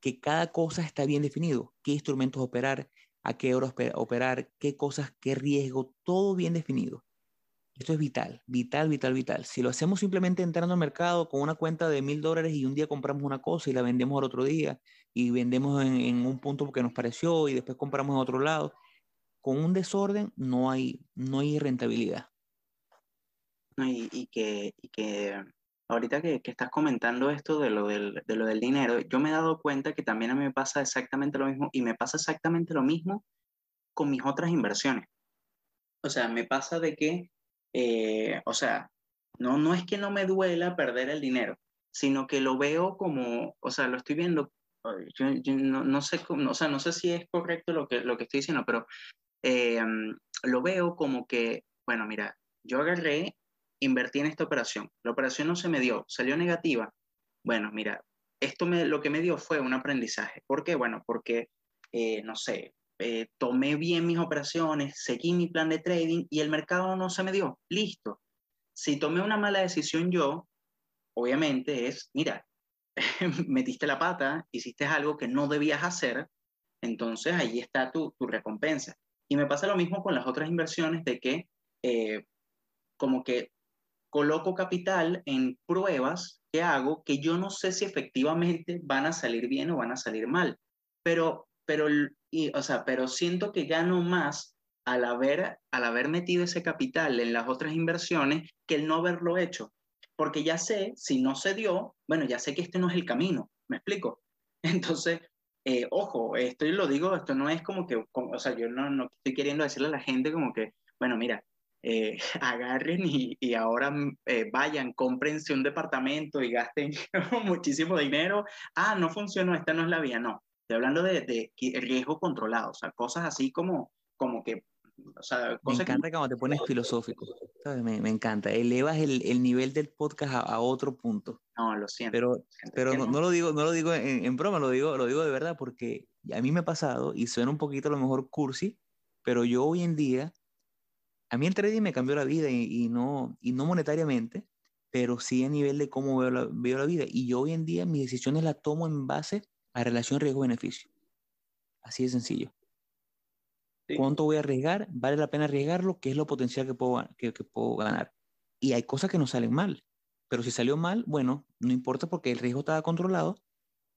que cada cosa está bien definido, qué instrumentos operar, a qué horas operar, qué cosas, qué riesgo, todo bien definido. Esto es vital, vital, vital, vital. Si lo hacemos simplemente entrando al mercado con una cuenta de mil dólares y un día compramos una cosa y la vendemos al otro día y vendemos en, un punto porque nos pareció y después compramos en otro lado, con un desorden no hay, no hay rentabilidad. Y, que, que ahorita que, que, estás comentando esto de lo, del, de lo del dinero, yo me he dado cuenta que también a mí me pasa exactamente lo mismo y me pasa exactamente lo mismo con mis otras inversiones. O sea, me pasa de que eh, o sea, no, no es que no me duela perder el dinero, sino que lo veo como, o sea, lo estoy viendo, yo, no, sé o sea, no sé si es correcto lo que, lo que estoy diciendo, pero eh, lo veo como que, bueno, mira, yo agarré, invertí en esta operación, la operación no se me dio, salió negativa, bueno, mira, esto me, lo que me dio fue un aprendizaje. ¿Por qué? Bueno, porque, eh, no sé, eh, tomé bien mis operaciones, seguí mi plan de trading y el mercado no se me dio. Listo. Si tomé una mala decisión yo, obviamente es, mira, metiste la pata, hiciste algo que no debías hacer, entonces ahí está tu, tu recompensa. Y me pasa lo mismo con las otras inversiones de que eh, como que coloco capital en pruebas que hago que yo no sé si efectivamente van a salir bien o van a salir mal. Pero pero, y, o sea, pero siento que gano más al haber, al haber metido ese capital en las otras inversiones que el no haberlo hecho. Porque ya sé, si no se dio, bueno, ya sé que este no es el camino, ¿me explico? Entonces, eh, ojo, esto yo lo digo, esto no es como que, o sea, yo no, no estoy queriendo decirle a la gente como que, bueno, mira, eh, agarren y, ahora eh, vayan, cómprense un departamento y gasten muchísimo dinero. Ah, no funcionó, esta no es la vía, no hablando de, de, riesgo controlado, o sea, cosas así como, como que... O sea, me encanta cuando te pones filosófico, Me, me, encanta, elevas el, el, nivel del podcast a, otro punto. No, lo siento. Pero, pero no, lo digo, no lo digo en, en, broma, lo digo, lo digo de verdad porque a mí me ha pasado y suena un poquito a lo mejor cursi, pero yo hoy en día, a mí el trading me cambió la vida y, y no, y no monetariamente, pero sí a nivel de cómo veo la, veo la vida. Y yo hoy en día mis decisiones las tomo en base a relación riesgo-beneficio. Así de sencillo. ¿Cuánto voy a arriesgar? ¿Vale la pena arriesgarlo? ¿Qué es lo potencial que puedo, que, puedo ganar? Y hay cosas que no salen mal. Pero si salió mal, bueno, no importa porque el riesgo estaba controlado.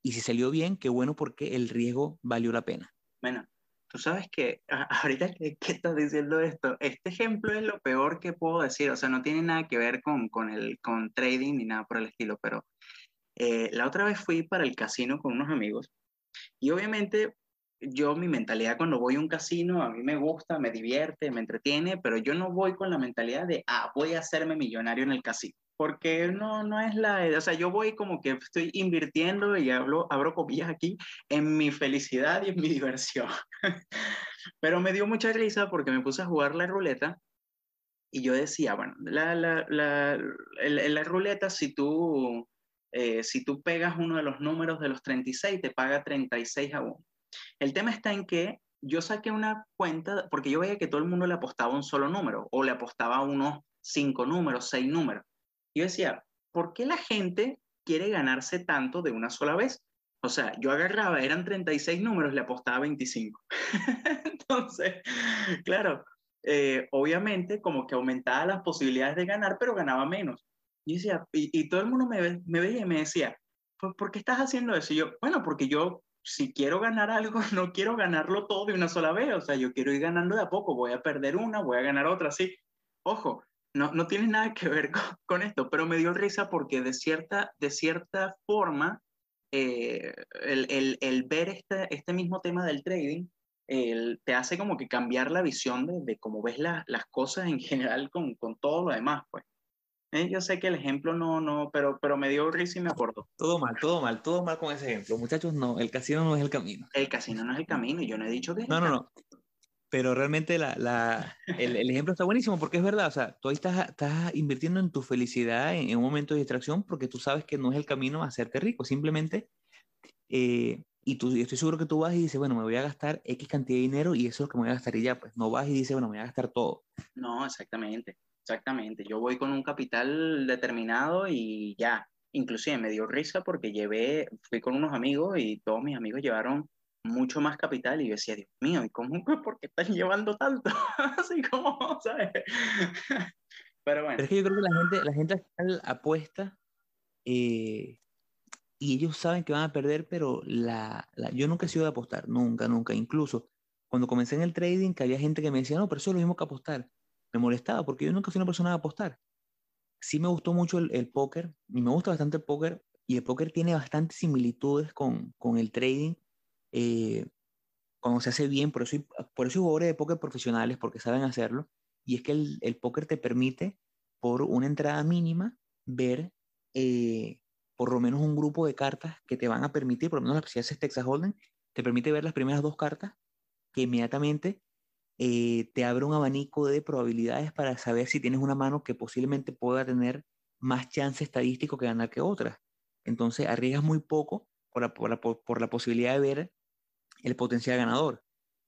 Y si salió bien, qué bueno porque el riesgo valió la pena. Bueno, tú sabes que ahorita que, estás diciendo esto, este ejemplo es lo peor que puedo decir. O sea, no tiene nada que ver con, con, el, con trading ni nada por el estilo, pero eh, la otra vez fui para el casino con unos amigos y obviamente yo mi mentalidad cuando voy a un casino, a mí me gusta, me divierte, me entretiene, pero yo no voy con la mentalidad de, ah, voy a hacerme millonario en el casino, porque no, no es la, o sea, yo voy como que estoy invirtiendo y hablo, abro comillas aquí, en mi felicidad y en mi diversión. pero me dio mucha risa porque me puse a jugar la ruleta y yo decía, bueno, la, la, la, la ruleta, si tú eh, si tú pegas uno de los números de los 36, te paga 36 a 1. El tema está en que yo saqué una cuenta, porque yo veía que todo el mundo le apostaba un solo número, o le apostaba unos cinco números, seis números. Yo decía, ¿por qué la gente quiere ganarse tanto de una sola vez? O sea, yo agarraba, eran 36 números, le apostaba 25. Entonces, claro, eh, obviamente como que aumentaba las posibilidades de ganar, pero ganaba menos. Y, decía, y, todo el mundo me, me, veía y me decía, ¿por qué estás haciendo eso? Y yo, bueno, porque yo, si quiero ganar algo, no quiero ganarlo todo de una sola vez. O sea, yo quiero ir ganando de a poco. Voy a perder una, voy a ganar otra, sí. Ojo, no, no tiene nada que ver con, esto, pero me dio risa porque de cierta, de cierta forma, eh, el, el, el, ver este, este mismo tema del trading te hace como que cambiar la visión de, de cómo ves las cosas en general con, con todo lo demás, pues. Eh, yo sé que el ejemplo no, no, pero, pero me dio risa y me acordó. Todo mal, todo mal, todo mal con ese ejemplo. Muchachos, no, el casino no es el camino. El casino no es el camino, y yo no he dicho que No, no, no. Pero realmente la, la, el, el, ejemplo está buenísimo porque es verdad, o sea, tú ahí estás, estás invirtiendo en tu felicidad en, en, un momento de distracción porque tú sabes que no es el camino a hacerte rico, simplemente, eh, y tú, estoy seguro que tú vas y dices, bueno, me voy a gastar X cantidad de dinero y eso es lo que me voy a gastar y ya, pues no vas y dices, bueno, me voy a gastar todo. No, exactamente. Exactamente, yo voy con un capital determinado y ya, inclusive me dio risa porque llevé, fui con unos amigos y todos mis amigos llevaron mucho más capital y yo decía, Dios mío, ¿y cómo, por qué están llevando tanto? Así como, ¿sabes? Pero bueno. Pero es que yo creo que la gente, la gente apuesta eh, y ellos saben que van a perder, pero la, la, yo nunca he sido de apostar, nunca, nunca. Incluso cuando comencé en el trading, que había gente que me decía, no, pero eso es lo mismo que apostar me molestaba porque yo nunca fui una persona de apostar. Sí me gustó mucho el, el póker y me gusta bastante el póker y el póker tiene bastantes similitudes con, con el trading eh, cuando se hace bien, por eso, por eso hay jugadores de póker profesionales porque saben hacerlo y es que el, el póker te permite por una entrada mínima ver eh, por lo menos un grupo de cartas que te van a permitir, por lo menos si haces Texas Hold'em, te permite ver las primeras dos cartas que inmediatamente eh, te abre un abanico de probabilidades para saber si tienes una mano que posiblemente pueda tener más chance estadístico que ganar que otras. Entonces arriesgas muy poco por la, posibilidad de ver el potencial ganador.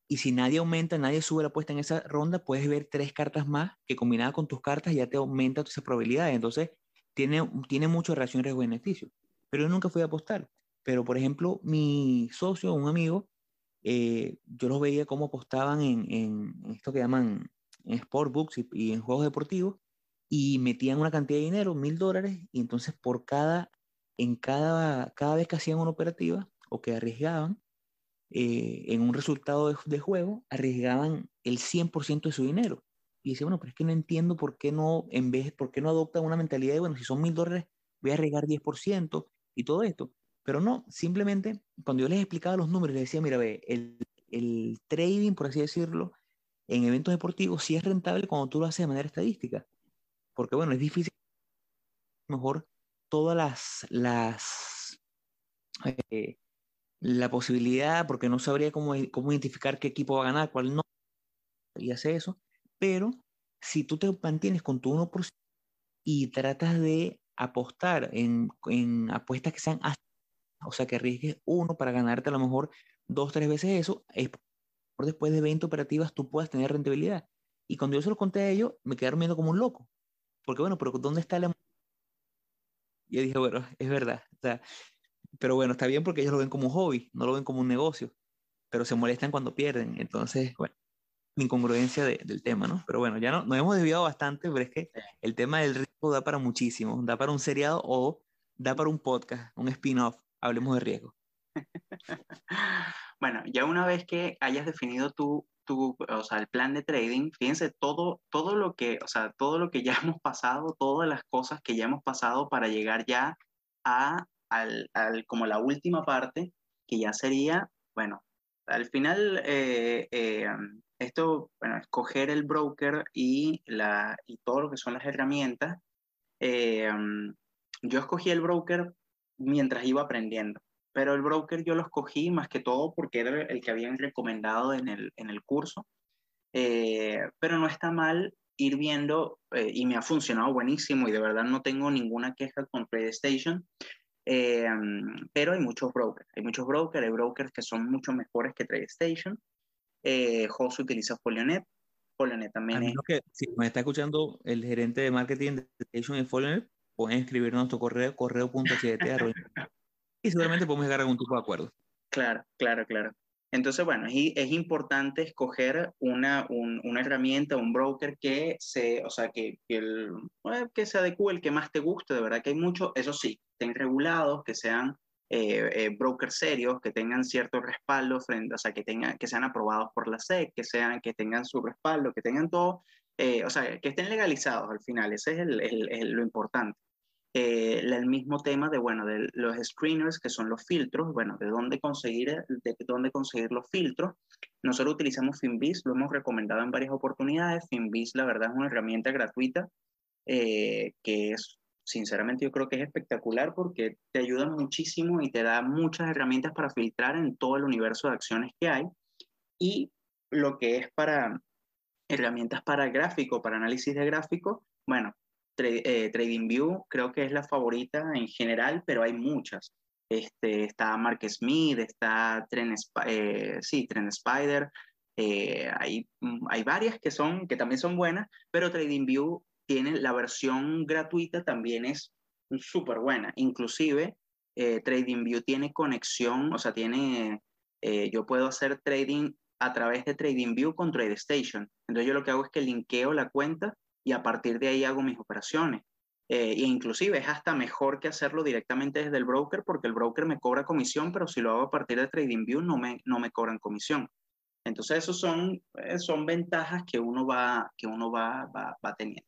Y si nadie aumenta, nadie sube la apuesta en esa ronda, puedes ver tres cartas más que combinadas con tus cartas ya te aumenta esa probabilidad. Entonces tiene, tiene mucho relación riesgo-beneficio. Pero yo nunca fui a apostar. Pero por ejemplo, mi socio, un amigo, eh, yo los veía cómo apostaban en, en, esto que llaman en sportbooks y, y, en juegos deportivos y metían una cantidad de dinero, mil dólares, y entonces por cada, en cada, cada vez que hacían una operativa o que arriesgaban eh, en un resultado de, de, juego, arriesgaban el 100% de su dinero. Y decía, bueno, pero es que no entiendo por qué no, en vez, por qué no adoptan una mentalidad de, bueno, si son mil dólares, voy a arriesgar 10% y todo esto. Pero no, simplemente cuando yo les explicaba los números, les decía, mira, ve, el, el trading, por así decirlo, en eventos deportivos sí es rentable cuando tú lo haces de manera estadística. Porque bueno, es difícil mejor todas las, las eh, la posibilidad, porque no sabría cómo, cómo identificar qué equipo va a ganar, cuál no, y hace eso, pero si tú te mantienes con tu 1% y tratas de apostar en, en apuestas que sean o sea, que arriesgues uno para ganarte a lo mejor dos, tres veces eso, es por después de 20 operativas tú puedas tener rentabilidad. Y cuando yo se lo conté a ellos, me quedaron viendo como un loco. Porque bueno, pero ¿dónde está la... Y yo dije, bueno, es verdad. O sea, pero bueno, está bien porque ellos lo ven como un hobby, no lo ven como un negocio. Pero se molestan cuando pierden. Entonces, bueno, incongruencia de, del tema, ¿no? Pero bueno, ya no, nos hemos desviado bastante, pero es que el tema del riesgo da para muchísimo. Da para un seriado o da para un podcast, un spin-off hablemos de riesgo. bueno, ya una vez que hayas definido tu, tu, o sea, el plan de trading, fíjense todo, todo lo que, o sea, todo lo que ya hemos pasado, todas las cosas que ya hemos pasado para llegar ya a, al, al como la última parte, que ya sería, bueno, al final, eh, eh, esto, bueno, escoger el broker y, la, y todo lo que son las herramientas. Eh, yo escogí el broker mientras iba aprendiendo. Pero el broker yo lo escogí más que todo porque era el que habían recomendado en el, en el curso. Eh, pero no está mal ir viendo eh, y me ha funcionado buenísimo y de verdad no tengo ninguna queja con PlayStation. Eh, pero hay muchos brokers, hay muchos brokers, hay brokers que son mucho mejores que TradeStation. Eh, José utiliza Folionet, Folionet también es... Que, si me está escuchando el gerente de marketing de TradeStation en Folionet, pueden escribirnos nuestro correo, correo.7 y seguramente podemos llegar a algún tipo de acuerdo. Claro, claro, claro. Entonces, bueno, es, es importante escoger una, un, una, herramienta, un broker que se, o sea, que, que, el, que se adecue el que más te guste, de verdad que hay muchos, eso sí, estén regulados, que sean eh, eh, brokers serios, que tengan cierto respaldo, frente, o sea, que, tengan, que sean aprobados por la SEC, que, sean, que tengan su respaldo, que tengan todo, eh, o sea, que estén legalizados al final, ese es el, el, el, lo importante eh, el mismo tema de, bueno, de los screeners, que son los filtros, bueno, de dónde conseguir, de dónde conseguir los filtros. Nosotros utilizamos Finbiz, lo hemos recomendado en varias oportunidades. Finbiz, la verdad, es una herramienta gratuita que es, sinceramente, yo creo que es espectacular porque te ayuda muchísimo y te da muchas herramientas para filtrar en todo el universo de acciones que hay. Y lo que es para herramientas para gráfico, para análisis de gráfico, bueno, eh, TradingView creo que es la favorita en general, pero hay muchas. Este, está Mark Smith, está Trend, eh, sí, Trend Spider, eh, hay, mm, hay varias que, son, que también son buenas, pero TradingView tiene la versión gratuita también es súper buena. Inclusive TradingView tiene conexión, o sea, tiene, yo puedo hacer trading a través de TradingView con TradeStation. Entonces yo lo que hago es que linkeo la cuenta y a partir de ahí hago mis operaciones. Eh, e inclusive es hasta mejor que hacerlo directamente desde el broker porque el broker me cobra comisión, pero si lo hago a partir de TradingView no me, no me cobran comisión. Entonces, esos son, eh, son ventajas que uno va, que uno va, va, va teniendo.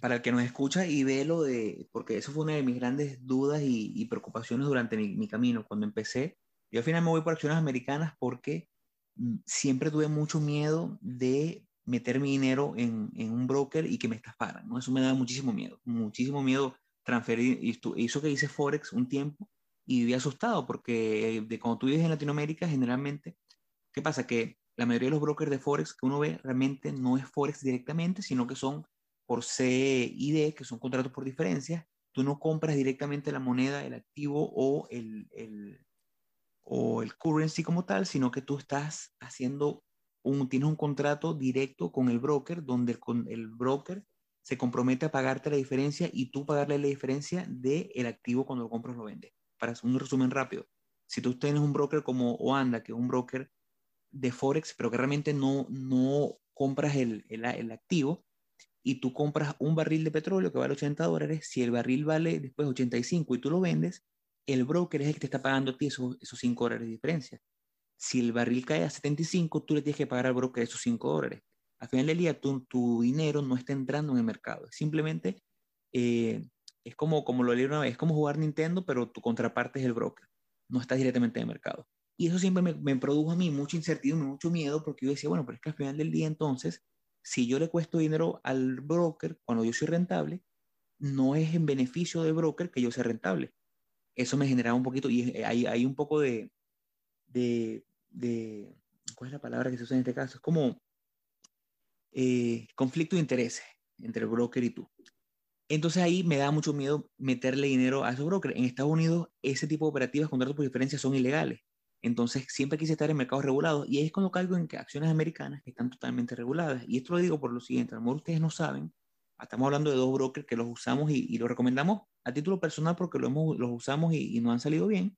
Para, el que nos escucha y ve lo de, porque eso fue una de mis grandes dudas y, y preocupaciones durante mi, mi, camino. Cuando empecé, yo al final me voy por acciones americanas porque mm, siempre tuve mucho miedo de meter mi dinero en, en, un broker y que me estafaran, ¿no? Eso me da muchísimo miedo, muchísimo miedo transferir, y eso que hice Forex un tiempo y viví asustado porque de cuando tú vives en Latinoamérica, generalmente, ¿qué pasa? Que la mayoría de los brokers de Forex que uno ve realmente no es Forex directamente, sino que son por CID, que son contratos por diferencia. Tú no compras directamente la moneda, el activo o el, el, o el currency como tal, sino que tú estás haciendo un, tienes un contrato directo con el broker donde el, el broker se compromete a pagarte la diferencia y tú pagarle la diferencia del el activo cuando lo compras o lo vendes. Para un resumen rápido, si tú tienes un broker como Oanda, que es un broker de Forex, pero que realmente no, compras el, el, el activo, y tú compras un barril de petróleo que vale 80 dólares, si el barril vale después 85 y tú lo vendes, el broker es el que te está pagando a ti esos, esos 5 dólares de diferencia si el barril cae a 75, tú le tienes que pagar al broker esos 5 dólares. Al final del día, tu, tu dinero no está entrando en el mercado. Simplemente eh, es como, como lo leí una vez, es como jugar Nintendo, pero tu contraparte es el broker. No estás directamente en el mercado. Y eso siempre me, me produjo a mí mucha incertidumbre, mucho miedo, porque yo decía, bueno, pero es que al final del día, entonces, si yo le cuesto dinero al broker cuando yo soy rentable, no es en beneficio del broker que yo sea rentable. Eso me generaba un poquito, y hay, hay un poco de, de, ¿cuál es la palabra que se usa en este caso? Es como eh, conflicto de intereses entre el broker y tú. Entonces ahí me da mucho miedo meterle dinero a esos brokers. En Estados Unidos ese tipo de operativas, contratos por diferencia, son ilegales. Entonces siempre quise estar en mercados regulados y ahí es cuando caigo en que acciones americanas que están totalmente reguladas. Y esto lo digo por lo siguiente, a lo mejor ustedes no saben, estamos hablando de dos brokers que los usamos y, y los recomendamos a título personal porque lo hemos, los usamos y, y nos han salido bien,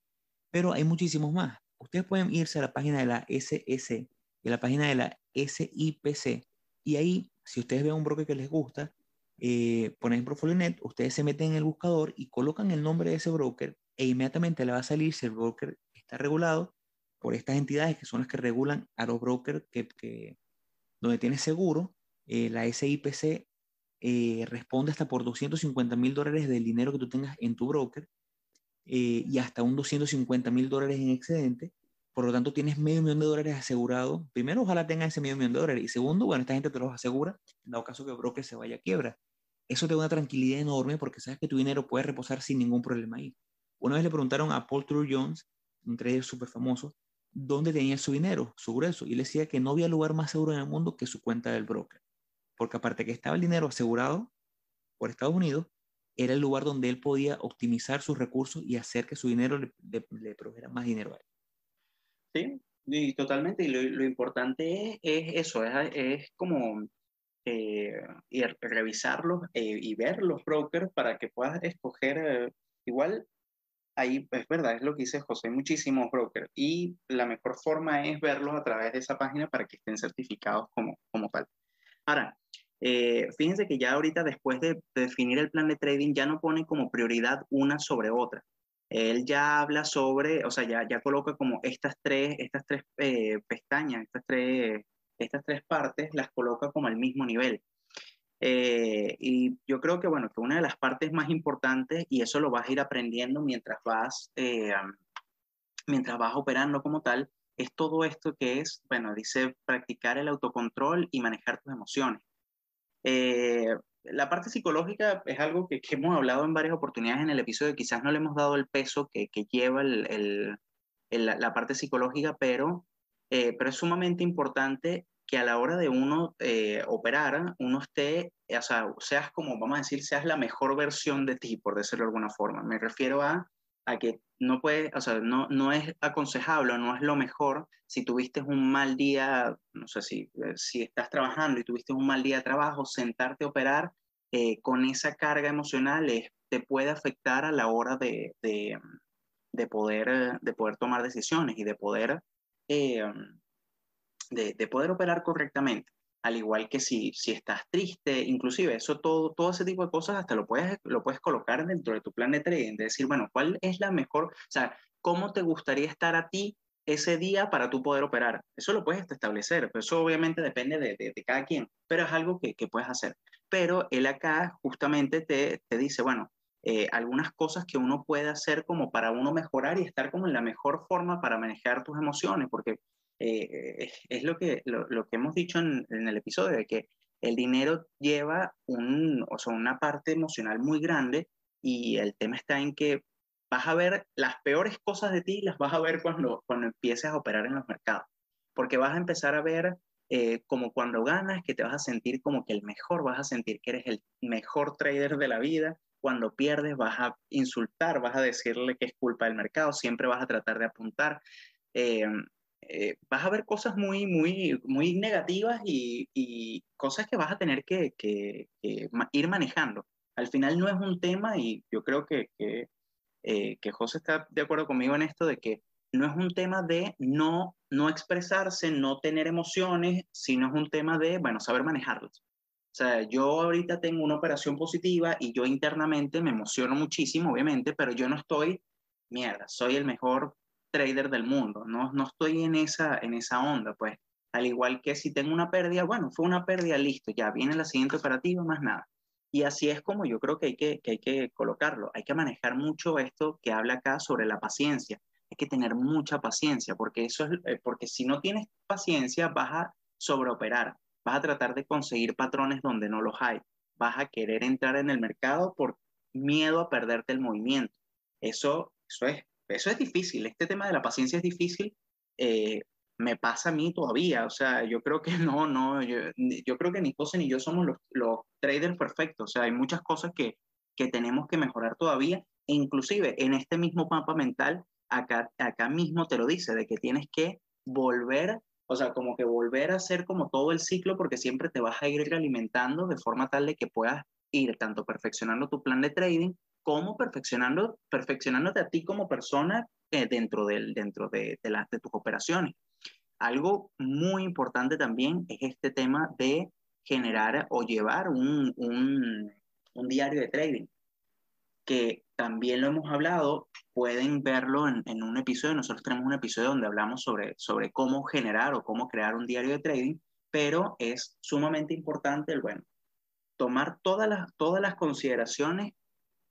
pero hay muchísimos más ustedes pueden irse a la página de la SS y a la página de la SIPC y ahí, si ustedes ven un broker que les gusta, eh, ponen ProfolioNet, ustedes se meten en el buscador y colocan el nombre de ese broker e inmediatamente le va a salir si el broker está regulado por estas entidades que son las que regulan a los brokers que, donde tienes seguro. Eh, la SIPC eh, responde hasta por 250 mil dólares del dinero que tú tengas en tu broker eh, y hasta un 250 mil dólares en excedente. Por lo tanto, tienes medio millón de dólares asegurado. Primero, ojalá tenga ese medio millón de dólares. Y segundo, bueno, esta gente te los asegura en dado caso que el broker se vaya a quiebra. Eso te da una tranquilidad enorme porque sabes que tu dinero puede reposar sin ningún problema ahí. Una vez le preguntaron a Paul True Jones, un trader súper famoso, dónde tenía su dinero, su grueso. Y él decía que no había lugar más seguro en el mundo que su cuenta del broker. Porque aparte que estaba el dinero asegurado por Estados Unidos, era el lugar donde él podía optimizar sus recursos y hacer que su dinero le, le, proveyera más dinero a él. Sí, y totalmente. Y lo, importante es, eso, es, es como eh, revisarlos eh, y ver los brokers para que puedas escoger. Eh, igual, ahí es verdad, es lo que dice José, hay muchísimos brokers y la mejor forma es verlos a través de esa página para que estén certificados como, como tal. Ahora, eh, fíjense que ya ahorita después de, definir el plan de trading ya no pone como prioridad una sobre otra. Él ya habla sobre, o sea, ya, ya coloca como estas tres, estas tres eh, pestañas, estas tres, estas tres partes, las coloca como al mismo nivel. Eh, y yo creo que, bueno, que una de las partes más importantes, y eso lo vas a ir aprendiendo mientras vas, mientras vas operando como tal, es todo esto que es, bueno, dice practicar el autocontrol y manejar tus emociones. Eh, la parte psicológica es algo que, hemos hablado en varias oportunidades en el episodio, quizás no le hemos dado el peso que, lleva el, la parte psicológica, pero, eh, pero es sumamente importante que a la hora de uno eh, operar, uno esté, o sea, seas como, vamos a decir, seas la mejor versión de ti, por decirlo de alguna forma. Me refiero a, a que no puede, o sea, no, no es aconsejable, no es lo mejor si tuviste un mal día, no sé si, eh, si estás trabajando y tuviste un mal día de trabajo, sentarte a operar eh, con esa carga emocional te puede afectar a la hora de, de, de, poder, de poder tomar decisiones y de poder de, de, poder operar correctamente. Al igual que si, si estás triste, inclusive eso todo, todo ese tipo de cosas hasta lo puedes, lo puedes colocar dentro de tu plan de trading, de decir, bueno, ¿cuál es la mejor, o sea, cómo te gustaría estar a ti ese día para tú poder operar? Eso lo puedes establecer, pero eso obviamente depende de, de, cada quien, pero es algo que, que, puedes hacer. Pero él acá justamente te, te dice, bueno, eh, algunas cosas que uno puede hacer como para uno mejorar y estar como en la mejor forma para manejar tus emociones, porque eh, es lo que, lo, que hemos dicho en, el episodio, de que el dinero lleva un, o sea, una parte emocional muy grande y el tema está en que vas a ver las peores cosas de ti, las vas a ver cuando, cuando empieces a operar en los mercados, porque vas a empezar a ver eh, como cuando ganas, que te vas a sentir como que el mejor, vas a sentir que eres el mejor trader de la vida, cuando pierdes vas a insultar, vas a decirle que es culpa del mercado, siempre vas a tratar de apuntar. Eh, eh, vas a ver cosas muy, muy, muy negativas y, y cosas que vas a tener que, que, ir manejando. Al final no es un tema, y yo creo que, que, eh, que José está de acuerdo conmigo en esto, de que no es un tema de no, no expresarse, no tener emociones, sino es un tema de, bueno, saber manejarlas. O sea, yo ahorita tengo una operación positiva y yo internamente me emociono muchísimo, obviamente, pero yo no estoy, mierda, soy el mejor trader del mundo, no, no estoy en esa, en esa onda, pues al igual que si tengo una pérdida, bueno, fue una pérdida, listo, ya viene la siguiente operativa, más nada. Y así es como yo creo que hay que, que hay que colocarlo. Hay que manejar mucho esto que habla acá sobre la paciencia. Hay que tener mucha paciencia, porque, eso es, eh, porque si no tienes paciencia vas a sobreoperar, vas a tratar de conseguir patrones donde no los hay, vas a querer entrar en el mercado por miedo a perderte el movimiento. Eso, eso es eso es difícil, este tema de la paciencia es difícil, eh, me pasa a mí todavía, o sea, yo creo que no, no, yo, yo creo que ni José ni yo somos los, traders perfectos, o sea, hay muchas cosas que, que tenemos que mejorar todavía, e inclusive en este mismo mapa mental, acá, acá mismo te lo dice, de que tienes que volver, o sea, como que volver a hacer como todo el ciclo, porque siempre te vas a ir alimentando de forma tal de que puedas ir tanto perfeccionando tu plan de trading como perfeccionando, perfeccionándote a ti como persona eh, dentro, del, dentro de, de, de tus operaciones. Algo muy importante también es este tema de generar o llevar un, un, un diario de trading, que también lo hemos hablado, pueden verlo en, en, un episodio, nosotros tenemos un episodio donde hablamos sobre, sobre cómo generar o cómo crear un diario de trading, pero es sumamente importante el, bueno, tomar todas las, todas las consideraciones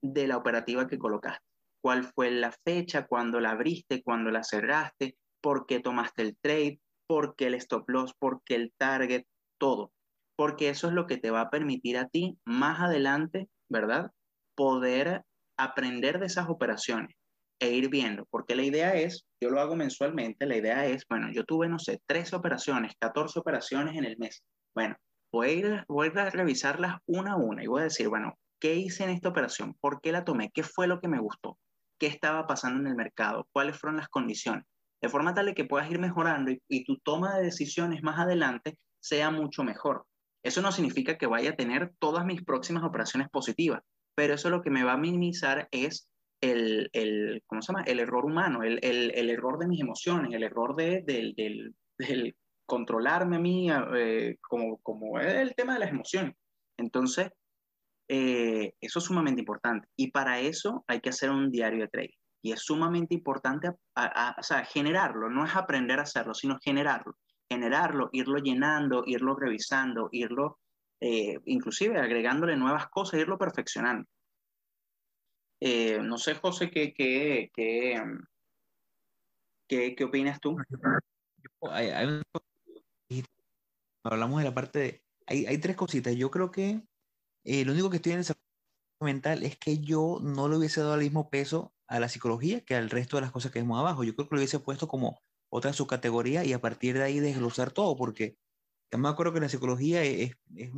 de la operativa que colocaste. ¿Cuál fue la fecha, cuándo la abriste, cuándo la cerraste, por qué tomaste el trade, por qué el stop loss, por qué el target, todo. Porque eso es lo que te va a permitir a ti más adelante, ¿verdad? Poder aprender de esas operaciones e ir viendo. Porque la idea es, yo lo hago mensualmente, la idea es, bueno, yo tuve, no sé, 13 operaciones, 14 operaciones en el mes. Bueno, voy a, ir, voy a revisarlas una a una y voy a decir, bueno, ¿Qué hice en esta operación? ¿Por qué la tomé? ¿Qué fue lo que me gustó? ¿Qué estaba pasando en el mercado? ¿Cuáles fueron las condiciones? De forma tal que puedas ir mejorando y, tu toma de decisiones más adelante sea mucho mejor. Eso no significa que vaya a tener todas mis próximas operaciones positivas, pero eso lo que me va a minimizar es el, ¿cómo se llama? El error humano, el, error de mis emociones, el error de, controlarme a mí, eh, como, como el tema de las emociones. Entonces, eh, eso es sumamente importante. Y para eso hay que hacer un diario de trading. Y es sumamente importante o sea, generarlo, no es aprender a hacerlo, sino generarlo. Generarlo, irlo llenando, irlo revisando, irlo, eh, inclusive agregándole nuevas cosas, irlo perfeccionando. Eh, no sé, José, ¿qué, qué, qué, qué, qué opinas tú? hablamos de la parte de... Hay, hay tres cositas. Yo creo que Eh, lo único que estoy en el mental es que yo no le hubiese dado el mismo peso a la psicología que al resto de las cosas que vemos abajo. Yo creo que lo hubiese puesto como otra subcategoría y a partir de ahí desglosar todo, porque yo me acuerdo que la psicología es, es,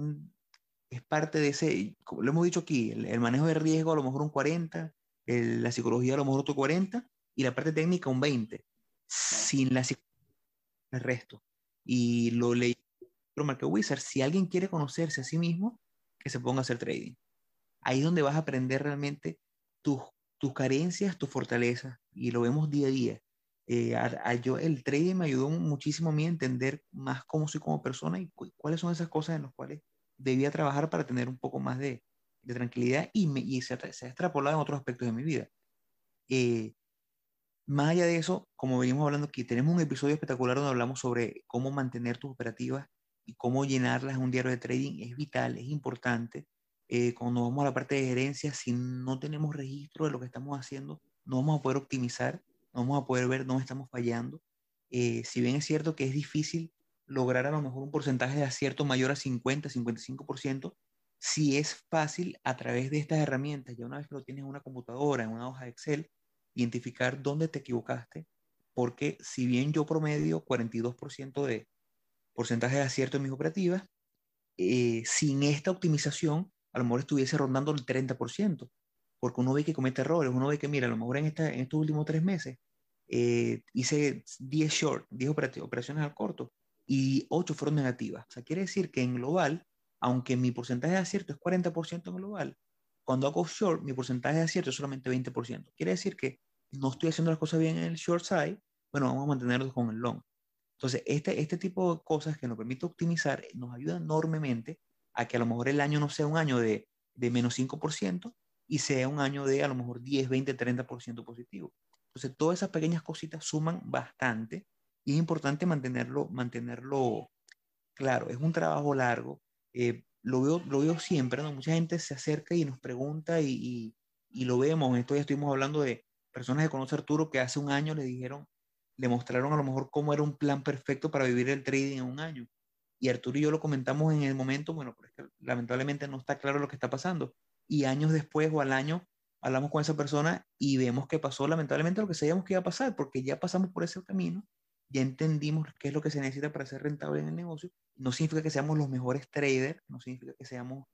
es parte de ese, lo hemos dicho aquí, el, manejo de riesgo a lo mejor un 40, la psicología a lo mejor otro 40 y la parte técnica un 20. Sin la psicología, el resto. Y lo leí Market Wizard, si alguien quiere conocerse a sí mismo, que se ponga a hacer trading. Ahí es donde vas a aprender realmente tus, tus carencias, tus fortalezas, y lo vemos día a día. Eh, yo, el trading me ayudó muchísimo a mí a entender más cómo soy como persona y cuáles son esas cosas en las cuales debía trabajar para tener un poco más de, de tranquilidad y, me, y se, se, ha extrapolado en otros aspectos de mi vida. Eh, más allá de eso, como venimos hablando aquí, tenemos un episodio espectacular donde hablamos sobre cómo mantener tus operativas y cómo llenarlas en un diario de trading. Es vital, es importante. Eh, cuando vamos a la parte de gerencia, si no tenemos registro de lo que estamos haciendo, no vamos a poder optimizar, no vamos a poder ver dónde estamos fallando. Eh, si bien es cierto que es difícil lograr a lo mejor un porcentaje de acierto mayor a 50, 55%, si es fácil a través de estas herramientas, ya una vez que lo tienes en una computadora, en una hoja de Excel, identificar dónde te equivocaste, porque si bien yo promedio 42% de porcentaje de acierto en mis operativas, eh, sin esta optimización, a lo mejor estuviese rondando el 30%, porque uno ve que comete errores, uno ve que, mira, a lo mejor en, esta, en estos últimos tres meses eh, hice 10 short, 10 operaciones al corto, y 8 fueron negativas. O sea, quiere decir que en global, aunque mi porcentaje de acierto es 40% en global, cuando hago short, mi porcentaje de acierto es solamente 20%. Quiere decir que no estoy haciendo las cosas bien en el short side, bueno, vamos a mantenerlos con el long. Entonces, este, este tipo de cosas que nos permite optimizar nos ayuda enormemente a que a lo mejor el año no sea un año de, de menos 5% y sea un año de a lo mejor 10, 20, 30% positivo. Entonces, todas esas pequeñas cositas suman bastante y es importante mantenerlo, mantenerlo claro. Es un trabajo largo. Eh, lo, veo, lo veo siempre, ¿no? Mucha gente se acerca y nos pregunta y, y, lo vemos. Esto ya estuvimos hablando de personas que conoce Arturo que hace un año le dijeron, le mostraron a lo mejor cómo era un plan perfecto para vivir el trading en un año. Y Arturo y yo lo comentamos en el momento, bueno, pero es que lamentablemente no está claro lo que está pasando. Y años después o al año hablamos con esa persona y vemos que pasó lamentablemente lo que sabíamos que iba a pasar, porque ya pasamos por ese camino ya entendimos qué es lo que se necesita para ser rentable en el negocio. No significa que seamos los mejores traders, no significa que seamos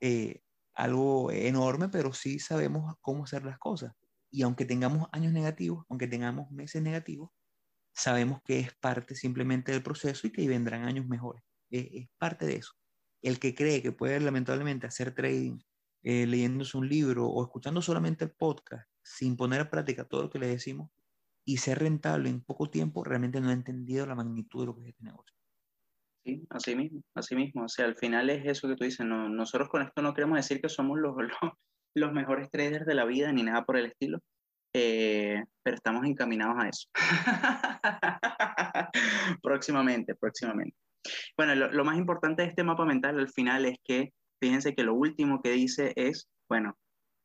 eh, algo enorme, pero sí sabemos cómo hacer las cosas. Y aunque tengamos años negativos, aunque tengamos meses negativos, sabemos que es parte simplemente del proceso y que vendrán años mejores. Es, parte de eso. El que cree que puede lamentablemente hacer trading eh, leyéndose un libro o escuchando solamente el podcast sin poner a práctica todo lo que le decimos, y ser rentable en poco tiempo, realmente no ha entendido la magnitud de lo que es este negocio. Sí, así mismo, así mismo. O sea, al final es eso que tú dices. No, nosotros con esto no queremos decir que somos los, los, mejores traders de la vida ni nada por el estilo, eh, pero estamos encaminados a eso. próximamente, próximamente. Bueno, lo, más importante de este mapa mental al final es que, fíjense que lo último que dice es, bueno,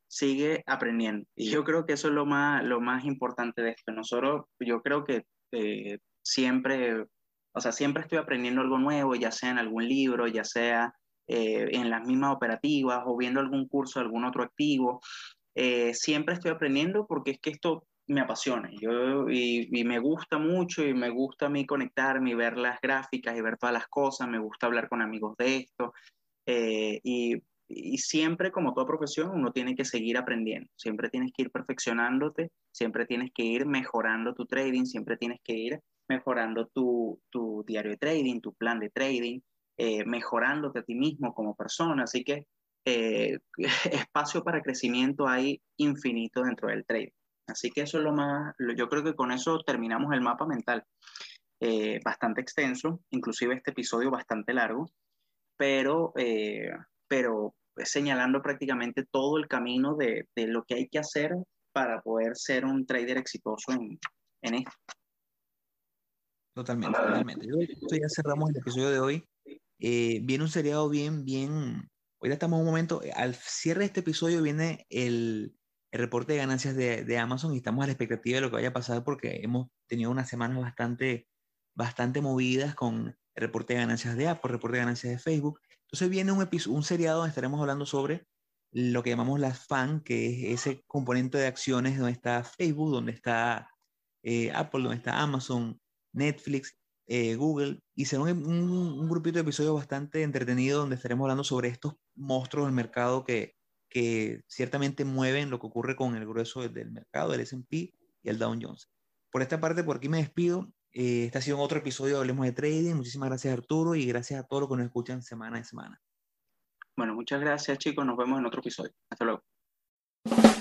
sigue aprendiendo. Y yo creo que eso es lo más, lo más importante de esto. Nosotros, yo creo que eh, siempre, o sea, siempre estoy aprendiendo algo nuevo, ya sea en algún libro, ya sea eh, en las mismas operativas o viendo algún curso de algún otro activo. Eh, siempre estoy aprendiendo porque es que esto me apasiona yo, y, me gusta mucho y me gusta a mí conectarme y ver las gráficas y ver todas las cosas, me gusta hablar con amigos de esto. y y siempre, como toda profesión, uno tiene que seguir aprendiendo. Siempre tienes que ir perfeccionándote, siempre tienes que ir mejorando tu trading, siempre tienes que ir mejorando tu, tu diario de trading, tu plan de trading, eh, mejorándote a ti mismo como persona. Así que eh, espacio para crecimiento hay infinito dentro del trading. Así que eso es lo más, yo creo que con eso terminamos el mapa mental. Eh, bastante extenso, inclusive este episodio bastante largo, pero, pero señalando prácticamente todo el camino de, de, lo que hay que hacer para poder ser un trader exitoso en, en esto. Totalmente, totalmente. Yo, ya cerramos el episodio de hoy. Eh, viene un seriado bien, bien. Hoy estamos en un momento. Al cierre de este episodio viene el, el reporte de ganancias de, Amazon y estamos a la expectativa de lo que vaya a pasar porque hemos tenido unas semanas bastante, bastante movidas con el reporte de ganancias de Apple, reporte de ganancias de Facebook Entonces viene un, un seriado donde estaremos hablando sobre lo que llamamos las FAN, que es ese componente de acciones donde está Facebook, donde está eh, Apple, donde está Amazon, Netflix, eh, Google, y será un, un, grupito de episodios bastante entretenido donde estaremos hablando sobre estos monstruos del mercado que, que ciertamente mueven lo que ocurre con el grueso del mercado, el S&P y el Dow Jones. Por esta parte, por aquí me despido. Eh, este ha sido otro episodio de Hablemos de Trading. Muchísimas gracias Arturo y gracias a todos los que nos escuchan semana a semana. Bueno, muchas gracias chicos. Nos vemos en otro episodio. Hasta luego.